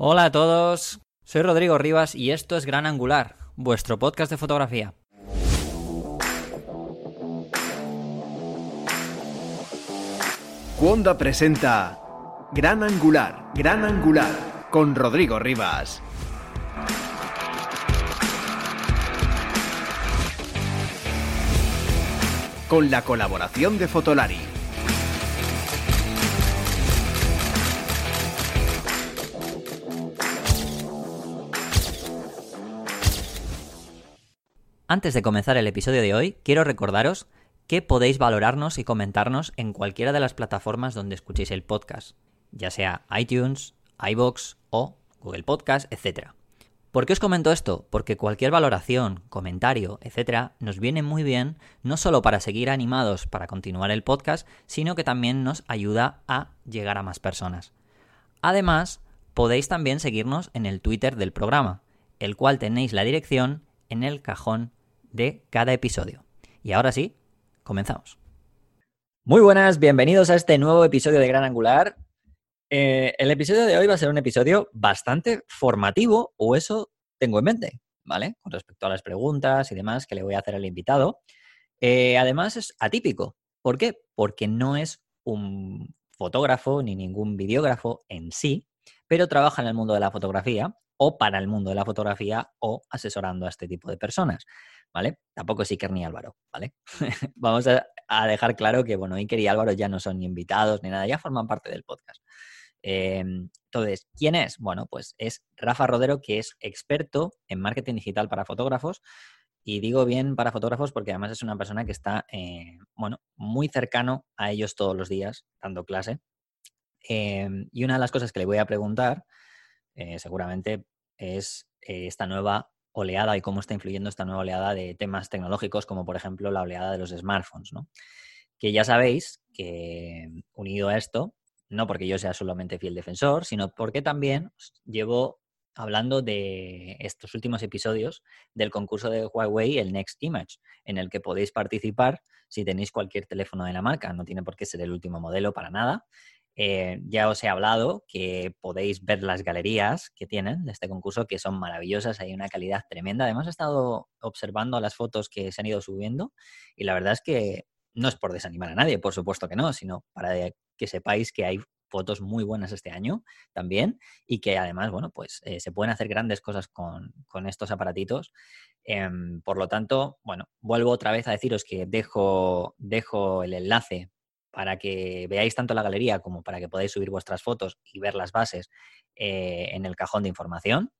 Hola a todos, soy Rodrigo Rivas y esto es Gran Angular, vuestro podcast de fotografía. Cuonda presenta Gran Angular, Gran Angular, con Rodrigo Rivas. Con la colaboración de Fotolari. Antes de comenzar el episodio de hoy, quiero recordaros que podéis valorarnos y comentarnos en cualquiera de las plataformas donde escuchéis el podcast, ya sea iTunes, iBox o Google Podcast, etc. ¿Por qué os comento esto? Porque cualquier valoración, comentario, etcétera, nos viene muy bien, no solo para seguir animados para continuar el podcast, sino que también nos ayuda a llegar a más personas. Además, podéis también seguirnos en el Twitter del programa, el cual tenéis la dirección en el cajón de cada episodio. Y ahora sí, comenzamos. Muy buenas, bienvenidos a este nuevo episodio de Gran Angular. Eh, el episodio de hoy va a ser un episodio bastante formativo, o eso tengo en mente, ¿vale? Con respecto a las preguntas y demás que le voy a hacer al invitado. Eh, además es atípico. ¿Por qué? Porque no es un fotógrafo ni ningún videógrafo en sí, pero trabaja en el mundo de la fotografía o para el mundo de la fotografía o asesorando a este tipo de personas. ¿Vale? Tampoco es Iker ni Álvaro, ¿vale? Vamos a, dejar claro que, bueno, Iker y Álvaro ya no son ni invitados ni nada, ya forman parte del podcast. Em, entonces, ¿quién es? Bueno, pues es Rafa Rodero, que es experto en marketing digital para fotógrafos. Y digo bien para fotógrafos porque además es una persona que está, eh, bueno, muy cercano a ellos todos los días, dando clase. Em, y una de las cosas que le voy a preguntar, eh, seguramente, es eh, esta nueva oleada y cómo está influyendo esta nueva oleada de temas tecnológicos, como por ejemplo la oleada de los smartphones, ¿no? Que ya sabéis que unido a esto, no porque yo sea solamente fiel defensor, sino porque también llevo hablando de estos últimos episodios del concurso de Huawei, el Next Image, en el que podéis participar si tenéis cualquier teléfono de la marca, no tiene por qué ser el último modelo para nada. Eh, ya os he hablado que podéis ver las galerías que tienen de este concurso, que son maravillosas, hay una calidad tremenda. Además, he estado observando las fotos que se han ido subiendo y la verdad es que no es por desanimar a nadie, por supuesto que no, sino para que sepáis que hay fotos muy buenas este año también y que además, bueno, pues eh, se pueden hacer grandes cosas con, estos aparatitos. Em, por lo tanto, bueno, vuelvo otra vez a deciros que dejo, dejo el enlace para que veáis tanto la galería como para que podáis subir vuestras fotos y ver las bases eh, en el cajón de información.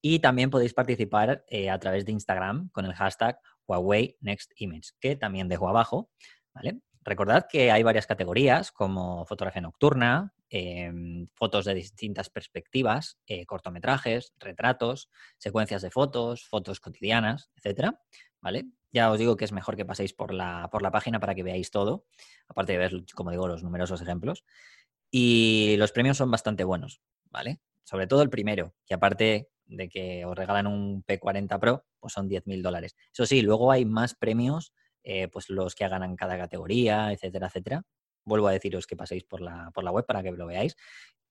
Y también podéis participar eh, a través de Instagram con el hashtag Huawei Next que también dejo abajo. ¿vale? Recordad que hay varias categorías como fotografía nocturna, em, fotos de distintas perspectivas, eh, cortometrajes, retratos, secuencias de fotos, fotos cotidianas, etcétera, ¿vale? Ya os digo que es mejor que paséis por la, por la página para que veáis todo, aparte de ver, como digo, los numerosos ejemplos. Y los premios son bastante buenos, ¿vale? Sobre todo el primero, que aparte de que os regalan un P40 Pro, pues son 10.000 dólares. Eso sí, luego hay más premios, eh, pues los que hagan en cada categoría, etcétera, etcétera. Vuelvo a deciros que paséis por la, por la web para que lo veáis.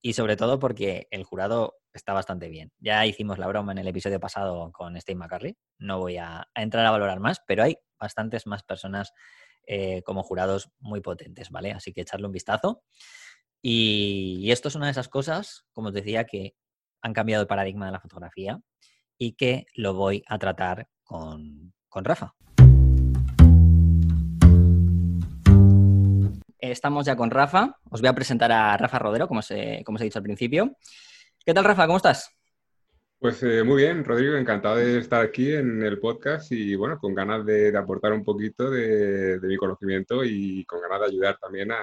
Y sobre todo porque el jurado está bastante bien. Ya hicimos la broma en el episodio pasado con Steve McCurry. No voy a, entrar a valorar más, pero hay bastantes más personas eh, como jurados muy potentes, ¿vale? Así que echarle un vistazo. Y, esto es una de esas cosas, como os decía, que han cambiado el paradigma de la fotografía y que lo voy a tratar con, con Rafa. Estamos ya con Rafa. Os voy a presentar a Rafa Rodero, como, se, como os he dicho al principio. ¿Qué tal, Rafa? ¿Cómo estás? Pues eh, muy bien, Rodrigo, encantado de estar aquí en el podcast y bueno, con ganas de, aportar un poquito de, mi conocimiento y con ganas de ayudar también a,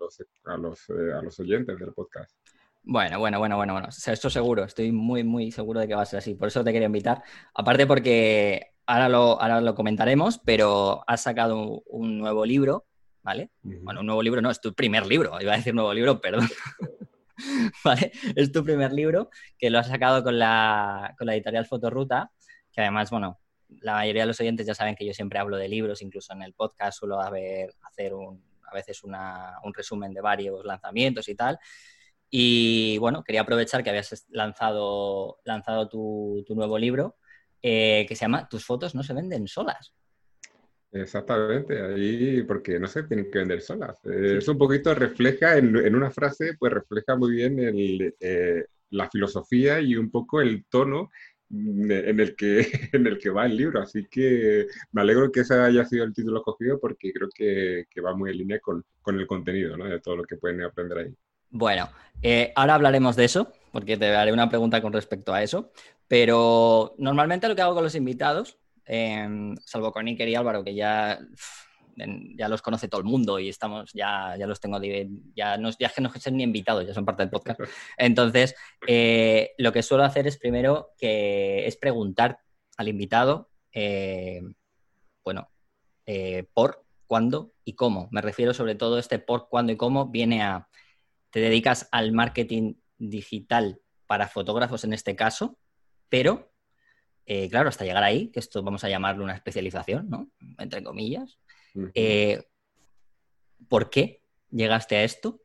los, a, los, eh, a los oyentes del podcast. Bueno, bueno, bueno, bueno, bueno. esto seguro, estoy muy, muy seguro de que va a ser así. Por eso te quería invitar. Aparte porque ahora lo, ahora lo comentaremos, pero has sacado un nuevo libro ¿vale? Bueno, un nuevo libro no, es tu primer libro, iba a decir nuevo libro, perdón. ¿Vale? Es tu primer libro que lo has sacado con la, con la editorial Fotoruta, que además, bueno, la mayoría de los oyentes ya saben que yo siempre hablo de libros, incluso en el podcast suelo haber, hacer un, a veces una, un resumen de varios lanzamientos y tal. Y bueno, quería aprovechar que habías lanzado, lanzado tu, nuevo libro eh, que se llama Tus fotos no se venden solas. Exactamente, ahí, porque no sé, tienen que vender solas. Eh, es un poquito, refleja en, una frase, pues refleja muy bien eh, la filosofía y un poco el tono en el, que, en el que va el libro. Así que me alegro que ese haya sido el título escogido porque creo que, va muy en línea con, con el contenido, ¿no? De todo lo que pueden aprender ahí. Bueno, eh, ahora hablaremos de eso, porque te haré una pregunta con respecto a eso. Pero normalmente lo que hago con los invitados, em, salvo con Iker y Álvaro, que ya, ya los conoce todo el mundo y estamos, ya, ya los tengo, ya, no, ya es que no son ni invitados, ya son parte del podcast. Entonces, eh, lo que suelo hacer es primero que es preguntar al invitado, eh, bueno, por, cuándo y cómo. Me refiero sobre todo este por, cuándo y cómo viene a te dedicas al marketing digital para fotógrafos en este caso, pero, eh, claro, hasta llegar ahí, que esto vamos a llamarlo una especialización, ¿no? Entre comillas. Eh, ¿Por qué llegaste a esto?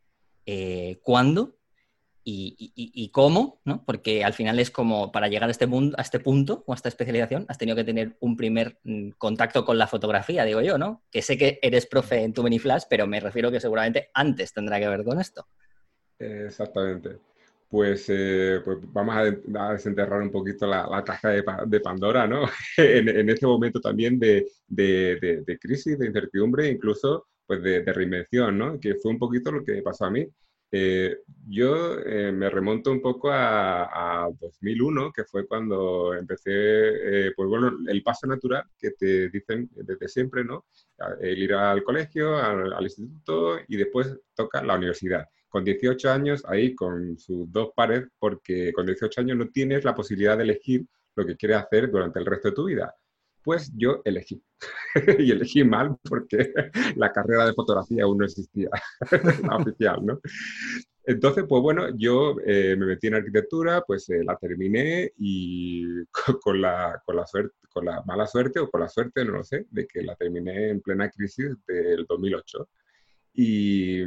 Eh, ¿Cuándo? Y, cómo, ¿no? Porque al final es como para llegar a este, mundo, a este punto o a esta especialización, has tenido que tener un primer mm, contacto con la fotografía, digo yo, ¿no? Que sé que eres profe en tu Flash, pero me refiero que seguramente antes tendrá que ver con esto. Exactamente. Pues, eh, pues vamos a, desenterrar un poquito la, caja de, Pandora, ¿no? en, este momento también de, crisis, de incertidumbre, incluso pues de, reinvención, ¿no? Que fue un poquito lo que pasó a mí. Eh, yo eh, me remonto un poco a, 2001, que fue cuando empecé, pues bueno, el paso natural que te dicen desde siempre, ¿no? El ir al colegio, al instituto y después toca la universidad con 18 años ahí con sus dos pares, porque con 18 años no tienes la posibilidad de elegir lo que quieres hacer durante el resto de tu vida. Pues yo elegí. y elegí mal porque la carrera de fotografía aún no existía, oficial, ¿no? Entonces, pues bueno, yo eh, me metí en arquitectura, pues eh, la terminé y con la mala suerte o con la suerte, no lo sé, de que la terminé en plena crisis del 2008. Y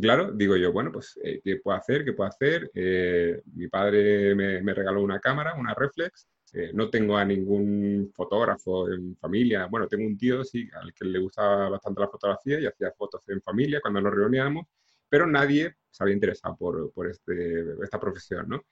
claro, digo yo, bueno, pues, eh, ¿qué puedo hacer? ¿Qué puedo hacer? Eh, mi padre me, regaló una cámara, una reflex. Eh, no tengo a ningún fotógrafo en familia. Bueno, tengo un tío, sí, al que le gustaba bastante la fotografía y hacía fotos en familia cuando nos reuníamos, pero nadie se había interesado por, por este, esta profesión, ¿no?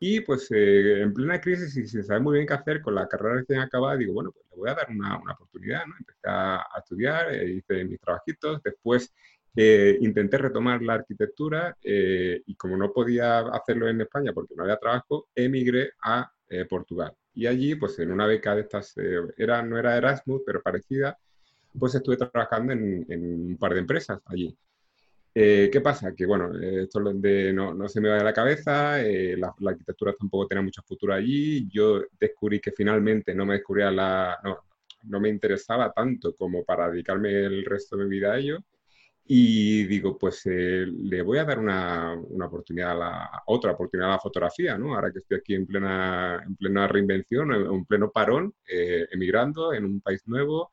Y pues en plena crisis y sin saber muy bien qué hacer con la carrera recién acabada, digo, bueno, pues le voy a dar una, una oportunidad, ¿no? Empecé a, a estudiar, hice mis trabajitos, después eh, intenté retomar la arquitectura eh, y como no podía hacerlo en España porque no había trabajo, emigré a eh, Portugal. Y allí, pues en una beca de estas, era, no era Erasmus, pero parecida, pues estuve trabajando en, un par de empresas allí. ¿Qué pasa? Que bueno, esto de, no, no, se me va de la cabeza, la, arquitectura tampoco tenía mucho futuro allí, yo descubrí que finalmente no me descubría la, no, no me interesaba tanto como para dedicarme el resto de mi vida a ello. Y digo, pues eh, le voy a dar una, una, oportunidad, a la, otra oportunidad a la fotografía, ¿no? Ahora que estoy aquí en plena, en plena reinvención, en, pleno parón, eh, emigrando en un país nuevo.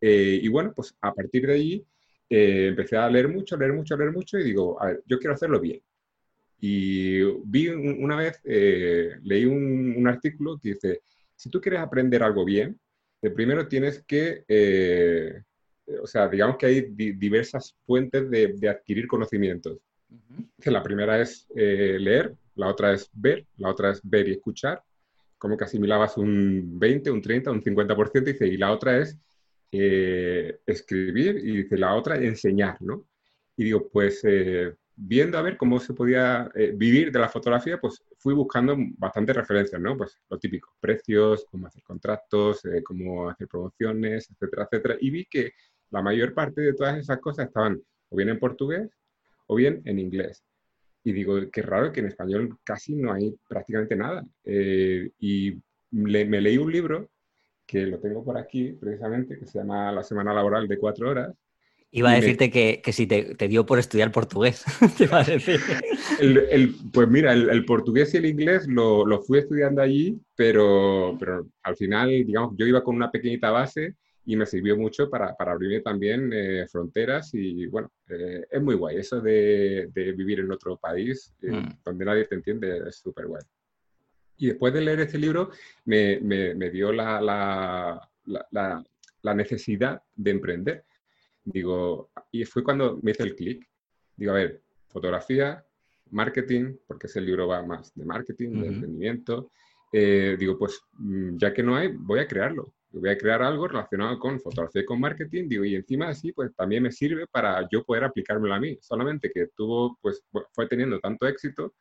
Eh, y bueno, pues a partir de allí empecé a leer mucho, leer mucho, leer mucho y digo, a ver, yo quiero hacerlo bien. Y vi una vez, leí un, un, artículo que dice, si tú quieres aprender algo bien, primero tienes que o sea, digamos que hay diversas fuentes de, adquirir conocimientos. La primera es eh, leer, la otra es ver, la otra es ver y escuchar, como que asimilabas un 20, un 30, un 50%, dice, y la otra es eh, escribir, y dice, la otra enseñar, ¿no? Y digo, pues eh, viendo a ver cómo se podía vivir de la fotografía, pues fui buscando bastantes referencias, ¿no? Pues lo típico, precios, cómo hacer contratos, cómo hacer promociones, etcétera, etcétera. Y vi que la mayor parte de todas esas cosas estaban o bien en portugués o bien en inglés. Y digo, qué raro que en español casi no hay prácticamente nada. Eh, y me leí un libro que lo tengo por aquí precisamente, que se llama La Semana Laboral de Cuatro Horas. Iba a decirte que, que, si te, te, dio por estudiar portugués. El, pues mira, el, portugués y el inglés lo, lo, fui estudiando allí, pero, pero al final, digamos, yo iba con una pequeñita base y me sirvió mucho para, para abrirme también eh, fronteras y bueno, eh, es muy guay. Eso de, de vivir en otro país eh, Mm. donde nadie te entiende es súper guay. Y después de leer este libro me, me, me dio la, la, la, la, necesidad de emprender. Digo, y fue cuando me hice el clic. Digo, a ver, fotografía, marketing, porque ese libro va más de marketing, de Ujú. emprendimiento. Eh, digo, pues mm, ya que no hay, voy a crearlo. Voy a crear algo relacionado con fotografía y con marketing. Digo, y encima así, pues también me sirve para yo poder aplicármelo a mí. Solamente que tuvo, pues fue teniendo tanto éxito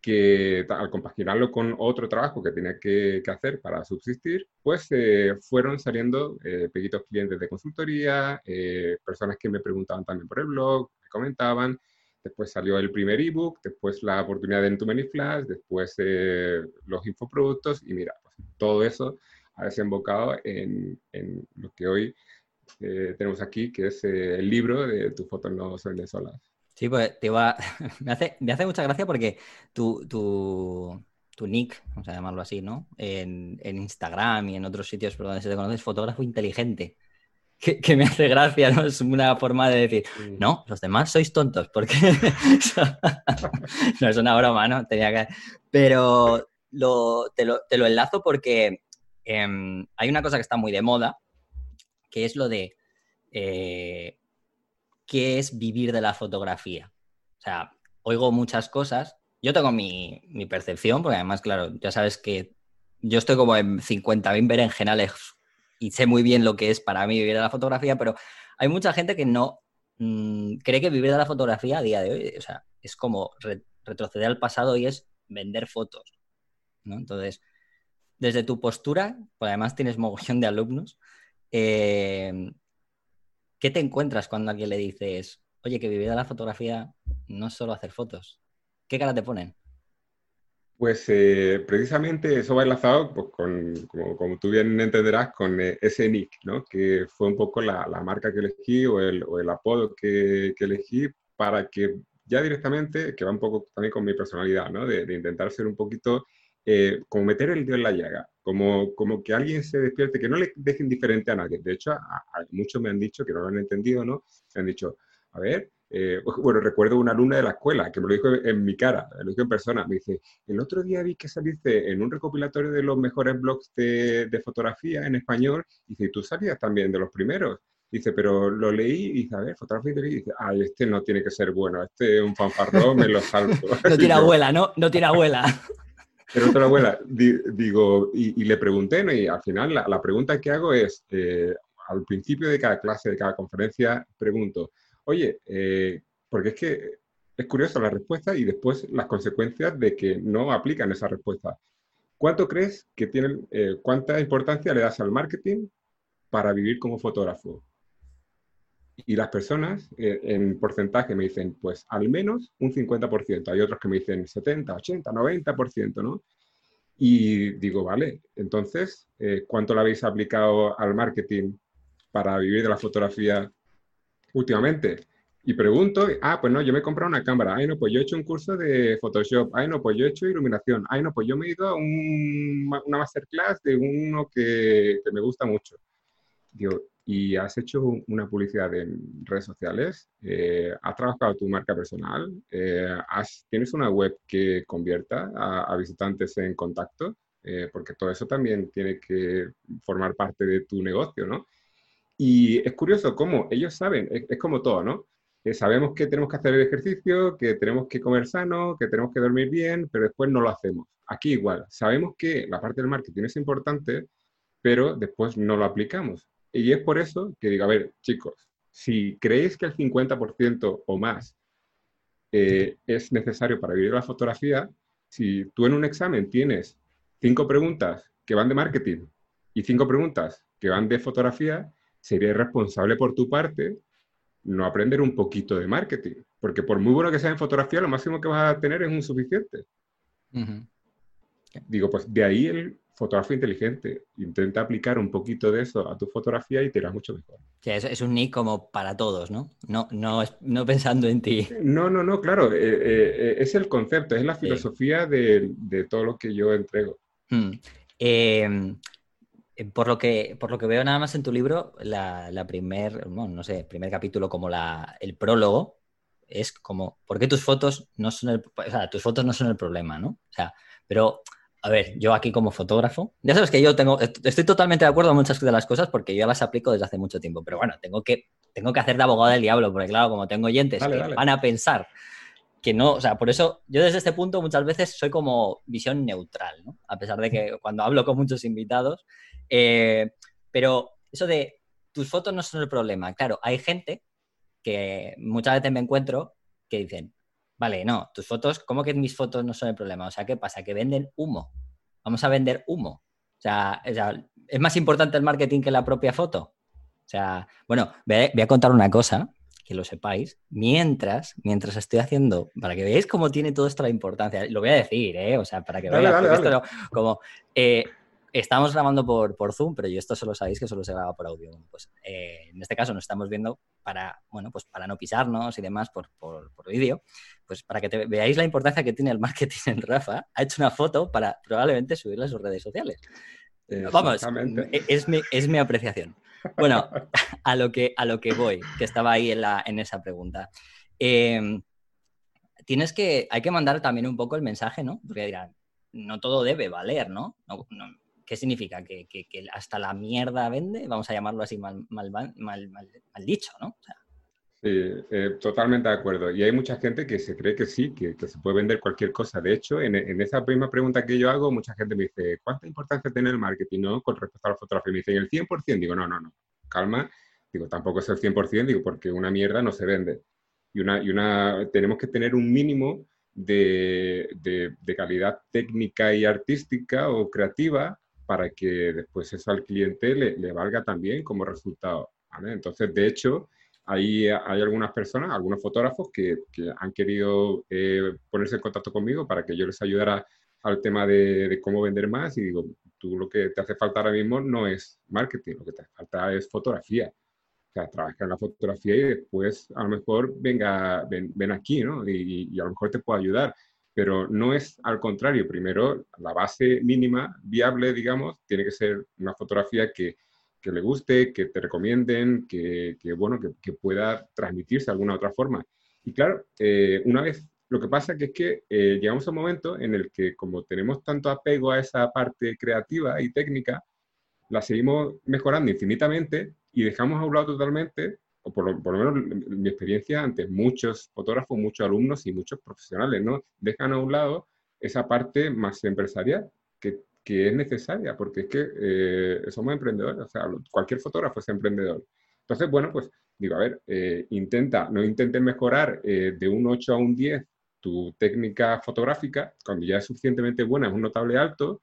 que al compaginarlo con otro trabajo que tenía que, que hacer para subsistir, pues eh, fueron saliendo eh, pequeñitos clientes de consultoría, eh, personas que me preguntaban también por el blog, me comentaban, después salió el primer ebook, después la oportunidad de Too Many Flash, después eh, los infoproductos y mira, pues, todo eso ha desembocado en, en lo que hoy eh, tenemos aquí, que es eh, el libro de Tus fotos no se venden solas. Sí, pues te iba... me hace, me hace mucha gracia porque tu, tu, tu nick, vamos a llamarlo así, ¿no? En, en Instagram y en otros sitios por donde se te conoce es fotógrafo inteligente. Que, que me hace gracia, ¿no? Es una forma de decir, no, los demás sois tontos, porque no es una broma, ¿no? Tenía que... Pero lo, te, lo, te lo enlazo porque em, hay una cosa que está muy de moda, que es lo de eh, qué es vivir de la fotografía. O sea, oigo muchas cosas. Yo tengo mi, percepción, porque además, claro, ya sabes que yo estoy como en 50.000 berenjenales y sé muy bien lo que es para mí vivir de la fotografía, pero hay mucha gente que no mmm, cree que vivir de la fotografía a día de hoy, o sea, es como re retroceder al pasado y es vender fotos, ¿no? Entonces, desde tu postura, pues además tienes mogollón de alumnos, eh, ¿qué te encuentras cuando alguien le dices, oye, que vivir de la fotografía no es solo hacer fotos? ¿Qué cara te ponen? Pues eh, precisamente eso va enlazado, pues, con, como, tú bien entenderás, con eh, ese nick, ¿no? que fue un poco la, marca que elegí o el, apodo que, elegí para que ya directamente, que va un poco también con mi personalidad, ¿no? de intentar ser un poquito eh, como meter el dedo en la llaga, como, como que alguien se despierte, que no le deje indiferente a nadie. De hecho, a, a muchos me han dicho que no lo han entendido, ¿no? Me han dicho, a ver, eh, bueno, recuerdo una alumna de la escuela que me lo dijo en mi cara, me lo dijo en persona. Me dice, el otro día vi que saliste en un recopilatorio de los mejores blogs de, de fotografía en español. Y dice, tú salías también de los primeros. Dice, pero lo leí y dice, a ver, fotografía y dice, ay, este no tiene que ser bueno, este es un fanfarrón, me lo salto. no tiene abuela, ¿no? No tiene abuela. Pero otra abuela, di, digo, y, le pregunté, ¿no? y al final la, la pregunta que hago es, eh, al principio de cada clase, de cada conferencia, pregunto, oye, eh, porque es que es curioso la respuesta y después las consecuencias de que no aplican esa respuesta. ¿Cuánto crees que tienen, eh, cuánta importancia le das al marketing para vivir como fotógrafo? Y las personas eh, en porcentaje me dicen, pues al menos un 50%. Hay otros que me dicen 70, 80, 90%, ¿no? Y digo, vale, entonces, eh, ¿cuánto le habéis aplicado al marketing para vivir de la fotografía últimamente? Y pregunto, ah, pues no, yo me he comprado una cámara, ay, no, pues yo he hecho un curso de Photoshop, ay, no, pues yo he hecho iluminación, ay, no, pues yo me he ido a un, una masterclass de uno que, que, me gusta mucho. Digo, ¿y has hecho una publicidad en redes sociales? Eh, ¿Has trabajado tu marca personal? Eh, has, ¿Tienes una web que convierta a, a visitantes en contacto? Eh, porque todo eso también tiene que formar parte de tu negocio, ¿no? Y es curioso cómo ellos saben, es, es como todo, ¿no? que sabemos que tenemos que hacer el ejercicio, que tenemos que comer sano, que tenemos que dormir bien, pero después no lo hacemos. Aquí igual, sabemos que la parte del marketing es importante, pero después no lo aplicamos. Y es por eso que digo, a ver, chicos, si creéis que el 50% o más eh, es necesario para vivir la fotografía, si tú en un examen tienes cinco preguntas que van de marketing y cinco preguntas que van de fotografía, sería irresponsable por tu parte no aprender un poquito de marketing. Porque por muy bueno que sea en fotografía, lo máximo que vas a tener es un suficiente. Uh -huh. Digo, pues de ahí el fotógrafo inteligente. Intenta aplicar un poquito de eso a tu fotografía y te irás mucho mejor. Sí, es, es, un nick como para todos, ¿no? No, no, no pensando en ti. No, no, no, claro. Eh, eh, es el concepto, es la filosofía sí. de, de, todo lo que yo entrego. Hmm. Eh, eh, por lo que, por lo que veo nada más en tu libro, la, la primer, bueno, no sé, primer capítulo como la, el prólogo es como, ¿por qué tus fotos no son el, o sea, tus fotos no son el problema, ¿no? O sea, pero, a ver, yo aquí como fotógrafo, ya sabes que yo tengo, estoy totalmente de acuerdo en muchas de las cosas porque yo las aplico desde hace mucho tiempo, pero bueno, tengo que, tengo que hacer de abogado del diablo, porque claro, como tengo oyentes que van a pensar que no, o sea, por eso yo desde este punto muchas veces soy como visión neutral, ¿no? A pesar de que cuando hablo con muchos invitados, eh, pero eso de tus fotos no son el problema. Claro, hay gente que muchas veces me encuentro que dicen, vale, no, tus fotos, ¿cómo que mis fotos no son el problema? O sea, ¿qué pasa? Que venden humo. Vamos a vender humo. O sea, ¿es más importante el marketing que la propia foto? O sea, bueno, voy a contar una cosa que lo sepáis, mientras, mientras estoy haciendo, para que veáis cómo tiene todo esto la importancia, lo voy a decir, ¿eh? o sea, para que veáis, como, eh, estamos grabando por, por, Zoom, pero yo esto solo sabéis que solo se graba por audio. Pues eh, en este caso nos estamos viendo para, bueno, pues para no pisarnos y demás por, por, por vídeo, pues para que veáis la importancia que tiene el marketing en Rafa, ha hecho una foto para probablemente subirla a sus redes sociales. Vamos, es mi, es mi apreciación. Bueno, a lo que, a lo que voy, que estaba ahí en, la, en esa pregunta. Tienes que, hay que mandar también un poco el mensaje, ¿no? Porque dirán, no todo debe valer, ¿no? Qué significa? ¿Que, hasta la mierda vende? Vamos a llamarlo así mal, mal, mal, mal dicho, ¿no? Sí, eh, totalmente de acuerdo. Y hay mucha gente que se cree que sí, que, se puede vender cualquier cosa. De hecho, en, esa misma pregunta que yo hago, mucha gente me dice, ¿cuánta importancia tiene el marketing no? con respecto a la fotografía? Me dicen, ¿el 100%? Digo, no, no, no, calma. Digo, tampoco es el 100%, digo, porque una mierda no se vende. Y una, y una tenemos que tener un mínimo de, de, calidad técnica y artística o creativa para que después eso al cliente le, le valga también como resultado. ¿vale? Entonces, de hecho, Ahí hay algunas personas, algunos fotógrafos que, han querido eh, ponerse en contacto conmigo para que yo les ayudara al tema de, cómo vender más y digo, tú lo que te hace falta ahora mismo no es marketing, lo que te hace falta es fotografía. O sea, trabajar en la fotografía y después a lo mejor venga, ven, aquí, ¿no? Y, y, a lo mejor te puedo ayudar. Pero no es al contrario. Primero, la base mínima, viable, digamos, tiene que ser una fotografía que, que le guste, que te recomienden, que, bueno, que, pueda transmitirse de alguna otra forma. Y claro, eh, una vez, lo que pasa que es que eh, llegamos a un momento en el que como tenemos tanto apego a esa parte creativa y técnica, la seguimos mejorando infinitamente y dejamos a un lado totalmente, o por lo, por lo menos mi experiencia ante muchos fotógrafos, muchos alumnos y muchos profesionales, ¿no? Dejan a un lado esa parte más empresarial que que es necesaria, porque es que eh, somos emprendedores, o sea, cualquier fotógrafo es emprendedor. Entonces, bueno, pues digo, a ver, eh, intenta, no intentes mejorar eh, de un 8 a un 10 tu técnica fotográfica, cuando ya es suficientemente buena, es un notable alto,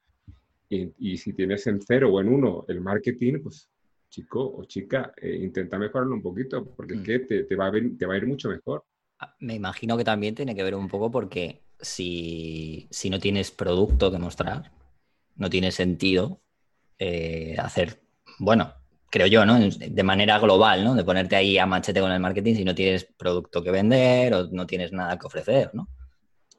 y, si tienes en 0 o en 1 el marketing, pues chico o chica, intenta mejorarlo un poquito, porque es mm. que te, te, va a te va a ir mucho mejor. Ah, me imagino que también tiene que ver un poco porque si, si no tienes producto que mostrar, no tiene sentido eh, hacer, bueno, creo yo, ¿no? De manera global, ¿no? De ponerte ahí a machete con el marketing si no tienes producto que vender o no tienes nada que ofrecer, ¿no?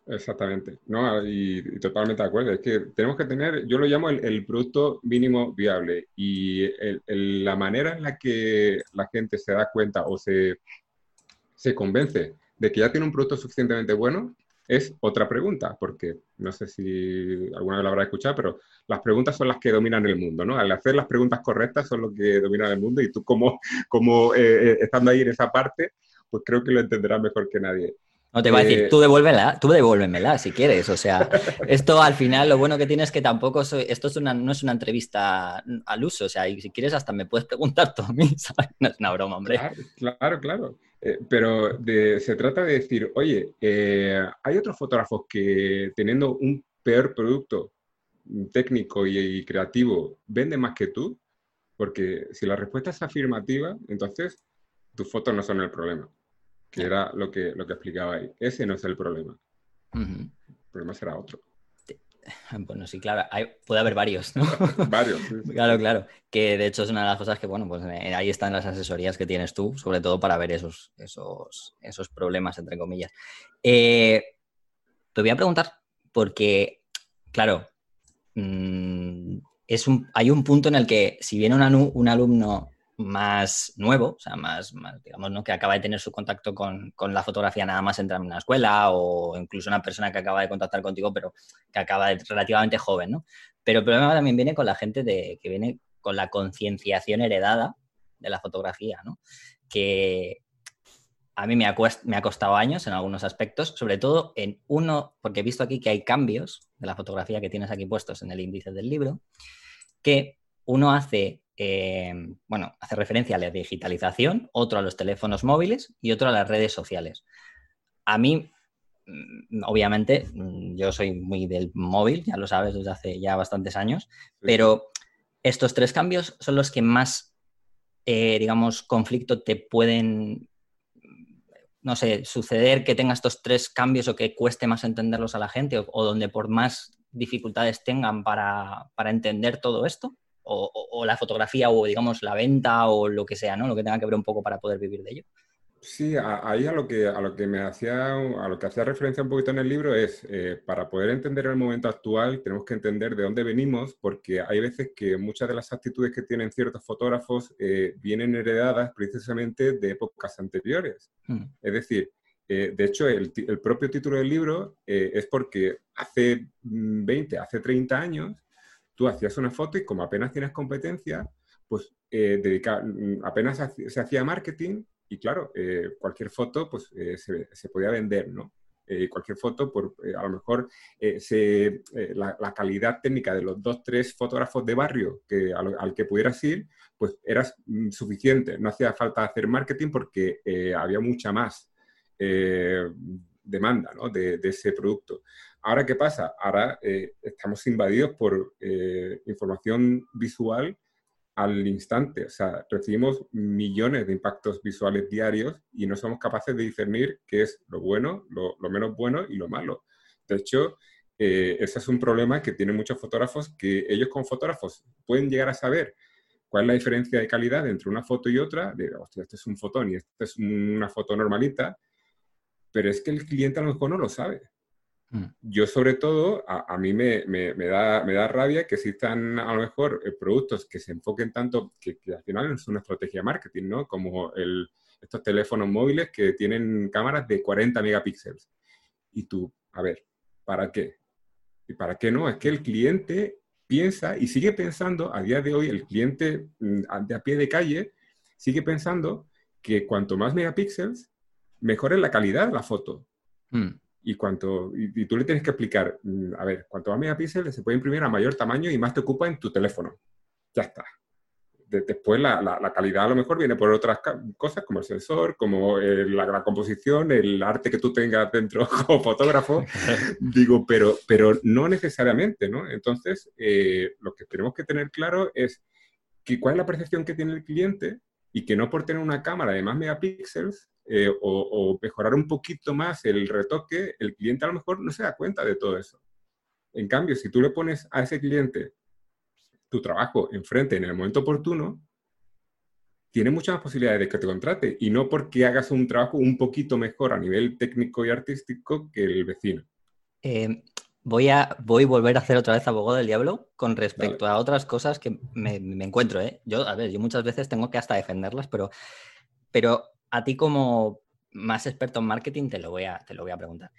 Exactamente, no, y, totalmente de acuerdo. Es que tenemos que tener, yo lo llamo el, producto mínimo viable y la manera en la que la gente se da cuenta o se, se convence de que ya tiene un producto suficientemente bueno es otra pregunta, porque no sé si alguna vez lo habrá escuchado, pero las preguntas son las que dominan el mundo, ¿no? Al hacer las preguntas correctas son lo que dominan el mundo y tú como, como eh, eh, estando ahí en esa parte, pues creo que lo entenderás mejor que nadie. No te va a decir, eh, tú devuélvela, tú devuélvemela si quieres. O sea, esto al final lo bueno que tienes es que tampoco soy, esto es una, no es una entrevista al uso. O sea, y si quieres hasta me puedes preguntar tú a mí, ¿sabes? No es una broma, hombre. Claro, claro. Eh, pero se trata de decir, oye, eh, hay otros fotógrafos que teniendo un peor producto técnico y, creativo venden más que tú, porque si la respuesta es afirmativa, entonces tus fotos no son el problema, que era lo que, lo que explicaba ahí. Ese no es el problema. El problema será otro. Bueno, sí, claro, puede haber varios, ¿no? varios. Claro, claro. Que de hecho es una de las cosas que, bueno, pues eh, ahí están las asesorías que tienes tú, sobre todo para ver esos, esos, esos problemas, entre comillas. Eh, te voy a preguntar, porque, claro, mm, es un, hay un punto en el que si viene un alumno más nuevo, o sea, más, digamos, ¿no? que acaba de tener su contacto con, la fotografía nada más entrar en una escuela o incluso una persona que acaba de contactar contigo, pero que acaba de, relativamente joven, ¿no? Pero el problema también viene con la gente de, que viene con la concienciación heredada de la fotografía, ¿no? Que a mí me ha, me ha costado años en algunos aspectos, sobre todo en uno, porque he visto aquí que hay cambios de la fotografía que tienes aquí puestos en el índice del libro, que uno hace Em, bueno, hace referencia a la digitalización, otro a los teléfonos móviles y otro a las redes sociales. A mí, mm, obviamente, mm, yo soy muy del móvil, ya lo sabes desde hace ya bastantes años, pero estos tres cambios son los que más, eh, digamos, conflicto te pueden, no sé, suceder que tenga estos tres cambios o que cueste más entenderlos a la gente o, donde por más dificultades tengan para entender todo esto o, la fotografía o digamos la venta o lo que sea, ¿no? Lo que tenga que ver un poco para poder vivir de ello. Sí, ahí a lo que a lo que me hacía a lo que hacía referencia un poquito en el libro es eh, para poder entender el momento actual tenemos que entender de dónde venimos porque hay veces que muchas de las actitudes que tienen ciertos fotógrafos eh, vienen heredadas precisamente de épocas anteriores. Mm. Es decir, eh, de hecho, el, el, propio título del libro es porque hace 20, hace 30 años tú hacías una foto y como apenas tienes competencia, pues eh, mm, apenas se hacía marketing y claro, eh, cualquier foto pues eh, se, podía vender, ¿no? cualquier foto, por, a lo mejor la, calidad técnica de los dos, tres fotógrafos de barrio que, al, que pudieras ir, pues era mm, suficiente. No hacía falta hacer marketing porque había mucha más demanda ¿no? de, ese producto. Ahora, ¿qué pasa? Ahora eh, estamos invadidos por eh, información visual al instante. O sea, recibimos millones de impactos visuales diarios y no somos capaces de discernir qué es lo bueno, lo, menos bueno y lo malo. De hecho, eh, ese es un problema que tienen muchos fotógrafos, que ellos como fotógrafos pueden llegar a saber cuál es la diferencia de calidad entre una foto y otra, de, hostia, este es un fotón y esta es una foto normalita, pero es que el cliente a lo mejor no lo sabe. Mm. Yo sobre todo, a, mí me, me, da, me da rabia que existan a lo mejor eh, productos que se enfoquen tanto, que, al final es una estrategia de marketing, ¿no? Como el, estos teléfonos móviles que tienen cámaras de 40 megapíxeles. Y tú, a ver, ¿para qué? ¿Y para qué no? Es que el cliente piensa y sigue pensando, a día de hoy, el cliente mm, de a pie de calle sigue pensando que cuanto más megapíxeles, mejor es la calidad de la foto. Mm y, cuanto, y, tú le tienes que explicar, mm, a ver, cuanto más megapíxeles se puede imprimir a mayor tamaño y más te ocupa en tu teléfono. Ya está. después la, la, calidad a lo mejor viene por otras cosas como el sensor, como la, composición, el arte que tú tengas dentro como fotógrafo. Digo, pero, pero no necesariamente, ¿no? Entonces, eh, lo que tenemos que tener claro es que cuál es la percepción que tiene el cliente y que no por tener una cámara de más megapíxeles eh, o, mejorar un poquito más el retoque, el cliente a lo mejor no se da cuenta de todo eso. En cambio, si tú le pones a ese cliente tu trabajo enfrente en el momento oportuno, tiene muchas más posibilidades de que te contrate y no porque hagas un trabajo un poquito mejor a nivel técnico y artístico que el vecino. Eh, voy, a, voy a volver a hacer otra vez abogado del diablo con respecto a otras cosas que me, encuentro. ¿eh? Yo, a ver, yo muchas veces tengo que hasta defenderlas, pero, pero a ti como más experto en marketing te lo voy a, te lo voy a preguntar.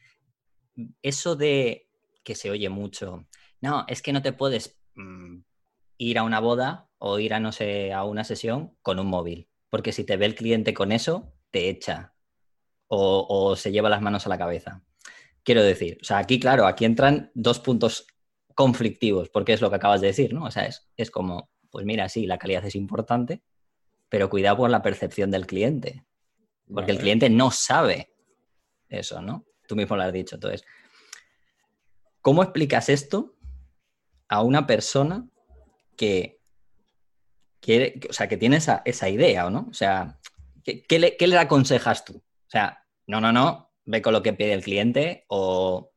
Eso de que se oye mucho, no, es que no te puedes mm, ir a una boda o ir a, no sé, a una sesión con un móvil, porque si te ve el cliente con eso, te echa o, se lleva las manos a la cabeza. Quiero decir, o sea, aquí, claro, aquí entran dos puntos conflictivos, porque es lo que acabas de decir, ¿no? O sea, es, es como, pues mira, sí, la calidad es importante, pero cuidado por la percepción del cliente. Porque el cliente no sabe eso, ¿no? Tú mismo lo has dicho. Entonces, ¿cómo explicas esto a una persona que quiere, o sea, que tiene esa, idea, ¿o no? O sea, ¿qué, le, aconsejas tú? O sea, no, no, no, ve con lo que pide el cliente o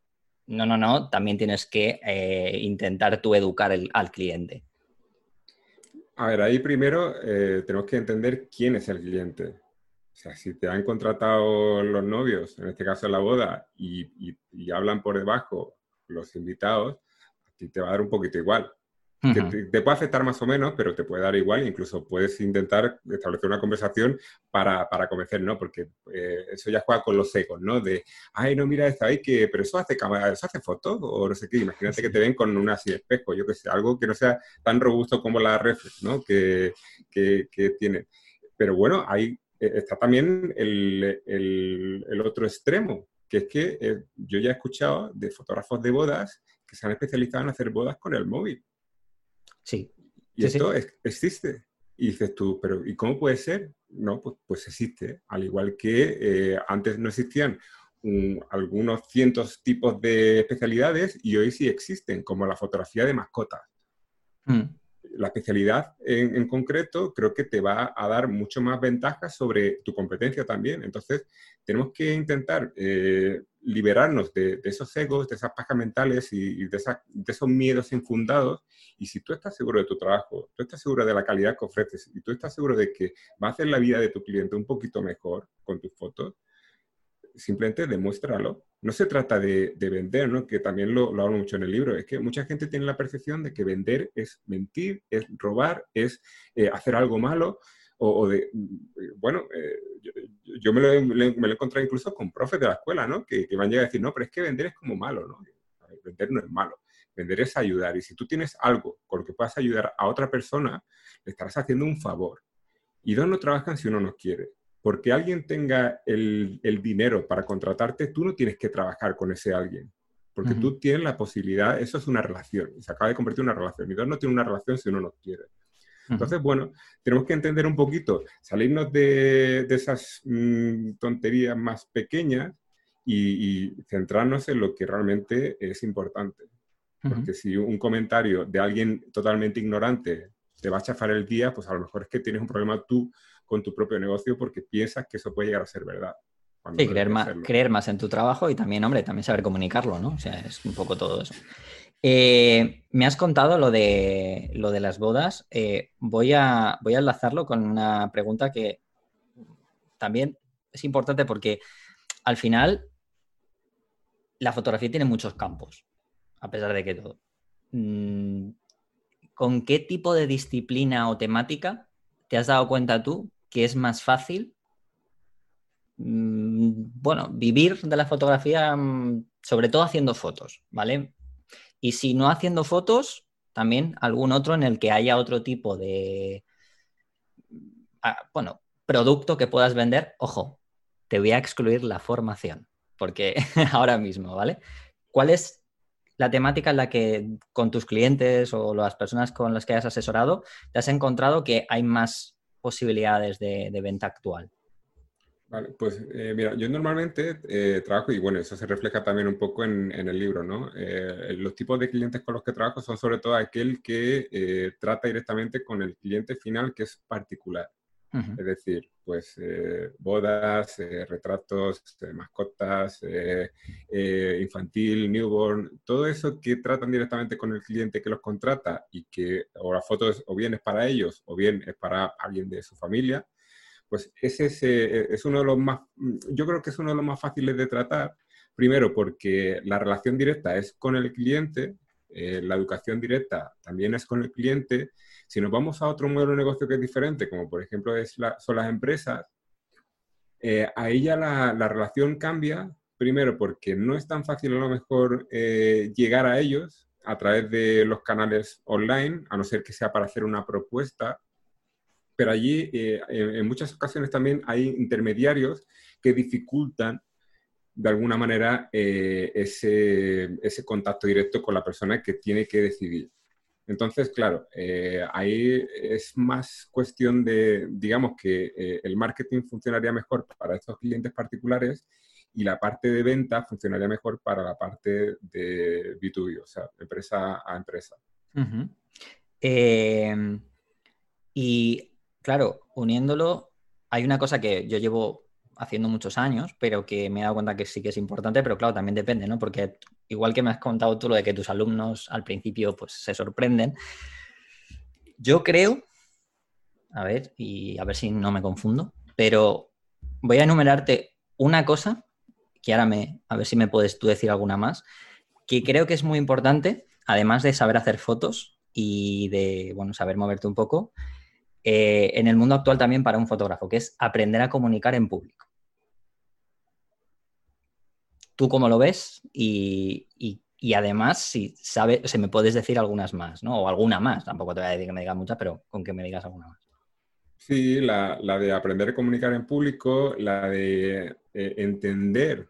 no, no, no, también tienes que eh, intentar tú educar al cliente. A ver, ahí primero eh, tenemos que entender quién es el cliente. O sea, si te han contratado los novios, en este caso la boda, y, hablan por debajo los invitados, a ti te va a dar un poquito igual. te, puede afectar más o menos, pero te puede dar igual. Incluso puedes intentar establecer una conversación para, para convencer, ¿no? Porque eh, eso ya juega con los ecos, ¿no? De, ay, no, mira, está ahí que, pero eso hace cámara, eso hace fotos, o no sé qué. Imagínate que te ven con una así espejo, yo que sé, algo que no sea tan robusto como la reflex, ¿no? Que, que, que tiene. Pero bueno, ahí eh, está también el, el, el otro extremo, que es que eh, yo ya he escuchado de fotógrafos de bodas que se han especializado en hacer bodas con el móvil. Sí. Y esto existe. Y dices tú, pero ¿y cómo puede ser? No, pues, pues existe. Al igual que eh, antes no existían algunos cientos tipos de especialidades y hoy sí existen, como la fotografía de mascotas. Mm la especialidad en, concreto creo que te va a dar mucho más ventajas sobre tu competencia también. Entonces, tenemos que intentar eh, liberarnos de, esos egos, de esas pajas mentales y, de, de, esos miedos infundados. Y si tú estás seguro de tu trabajo, tú estás seguro de la calidad que ofreces y tú estás seguro de que va a hacer la vida de tu cliente un poquito mejor con tus fotos, simplemente demuéstralo. No se trata de, vender, ¿no? que también lo, hablo mucho en el libro, es que mucha gente tiene la percepción de que vender es mentir, es robar, es eh, hacer algo malo, o, de, mm, bueno, eh, yo, me, lo, he encontrado incluso con profes de la escuela, ¿no? Que, que van a llegar a decir, no, pero es que vender es como malo, ¿no? Vender no es malo, vender es ayudar. Y si tú tienes algo con lo que puedas ayudar a otra persona, le estarás haciendo un favor. Y dos no trabajan si uno no quiere porque alguien tenga el, dinero para contratarte, tú no tienes que trabajar con ese alguien. Porque tú tienes la posibilidad, eso es una relación, se acaba de convertir en una relación. Y dos no tiene una relación si uno no quiere. Entonces, bueno, tenemos que entender un poquito, salirnos de, esas mm, tonterías más pequeñas y, centrarnos en lo que realmente es importante. Porque si un comentario de alguien totalmente ignorante te va a chafar el día, pues a lo mejor es que tienes un problema tú con tu propio negocio porque piensas que eso puede llegar a ser verdad. Sí, creer más, creer más en tu trabajo y también, hombre, también saber comunicarlo, ¿no? O sea, es un poco todo eso. Eh, me has contado lo de, lo de las bodas. Eh, voy, a, voy a enlazarlo con una pregunta que también es importante porque al final la fotografía tiene muchos campos, a pesar de que todo. Mm, ¿Con qué tipo de disciplina o temática te has dado cuenta tú que es más fácil, mm, bueno, vivir de la fotografía, mm, sobre todo haciendo fotos, ¿vale? Y si no haciendo fotos, también algún otro en el que haya otro tipo de, ah, bueno, producto que puedas vender. Ojo, te voy a excluir la formación, porque ahora mismo, ¿vale? ¿Cuál es la temática en la que con tus clientes o las personas con las que has asesorado te has encontrado que hay más posibilidades de, venta actual? Vale, pues eh, mira, yo normalmente eh, trabajo, y bueno, eso se refleja también un poco en, el libro, ¿no? Eh, los tipos de clientes con los que trabajo son sobre todo aquel que trata directamente con el cliente final que es particular. Es decir, pues bodas, retratos, mascotas, infantil, newborn, todo eso que tratan directamente con el cliente que los contrata y que o la foto o bien es para ellos o bien es para alguien de su familia, pues ese es, es uno de los más, yo creo que es uno de los más fáciles de tratar, primero porque la relación directa es con el cliente, la educación directa también es con el cliente si nos vamos a otro modelo de negocio que es diferente, como por ejemplo son las empresas, eh, ahí ya la, relación cambia, primero porque no es tan fácil a lo mejor eh, llegar a ellos a través de los canales online, a no ser que sea para hacer una propuesta, pero allí eh, en, muchas ocasiones también hay intermediarios que dificultan de alguna manera ese, contacto directo con la persona que tiene que decidir. Entonces, claro, eh, ahí es más cuestión de, digamos que eh, el marketing funcionaría mejor para estos clientes particulares y la parte de venta funcionaría mejor para la parte de B2B, o sea, empresa a empresa. Em, y claro, uniéndolo, hay una cosa que yo llevo haciendo muchos años, pero que me he dado cuenta que sí que es importante, pero claro, también depende, ¿no? Porque igual que me has contado tú lo de que tus alumnos al principio pues se sorprenden, yo creo, a ver, y a ver si no me confundo, pero voy a enumerarte una cosa, que ahora me, a ver si me puedes tú decir alguna más, que creo que es muy importante, además de saber hacer fotos, y de, bueno, saber moverte un poco, eh, en el mundo actual también para un fotógrafo, que es aprender a comunicar en público. ¿Tú cómo lo ves? Y, además, si sabes, se me puedes decir algunas más, ¿no? O alguna más, tampoco te voy a decir que me digas muchas, pero con que me digas alguna más. Sí, la, de aprender a comunicar en público, la de eh, entender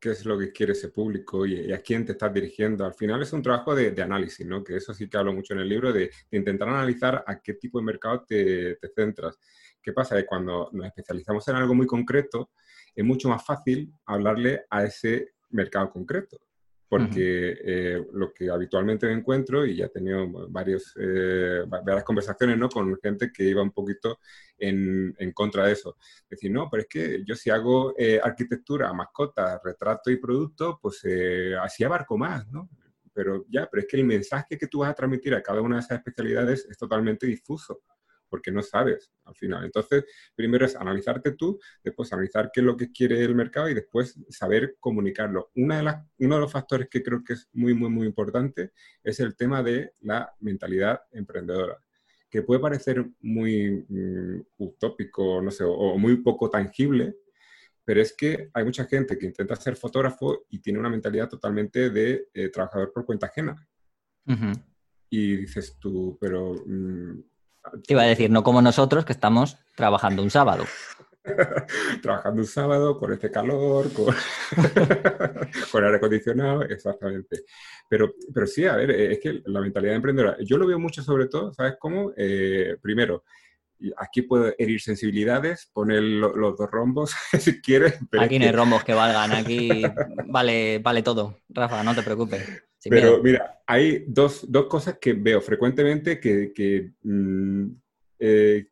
qué es lo que quiere ese público y, a quién te estás dirigiendo. Al final es un trabajo de, análisis, ¿no? Que eso sí que hablo mucho en el libro, de, intentar analizar a qué tipo de mercado te, te, centras. ¿Qué pasa? Que cuando nos especializamos en algo muy concreto, es mucho más fácil hablarle a ese mercado concreto porque eh, lo que habitualmente me encuentro, y ya he tenido varios, eh, varias conversaciones ¿no? con gente que iba un poquito en, en, contra de eso. Decir, no, pero es que yo si hago eh, arquitectura, mascotas, retrato y producto, pues así abarco más, ¿no? Pero ya, pero es que el mensaje que tú vas a transmitir a cada una de esas especialidades es totalmente difuso porque no sabes al final. Entonces, primero es analizarte tú, después analizar qué es lo que quiere el mercado y después saber comunicarlo. Una de las, uno de los factores que creo que es muy, muy, muy importante es el tema de la mentalidad emprendedora que puede parecer muy mm, utópico, no sé, o, muy poco tangible, pero es que hay mucha gente que intenta ser fotógrafo y tiene una mentalidad totalmente de eh, trabajador por cuenta ajena. Y dices tú, pero mm, te iba a decir, no como nosotros que estamos trabajando un sábado. trabajando un sábado con este calor, con, con aire acondicionado, exactamente. Pero, pero sí, a ver, es que la mentalidad emprendedora, yo lo veo mucho sobre todo, ¿sabes cómo? Eh, primero, aquí puedo herir sensibilidades, poner los dos rombos si quieres. aquí no hay rombos que valgan, aquí vale, vale todo. Rafa, no te preocupes. Pero mira, hay dos, cosas que veo frecuentemente que, mm, eh,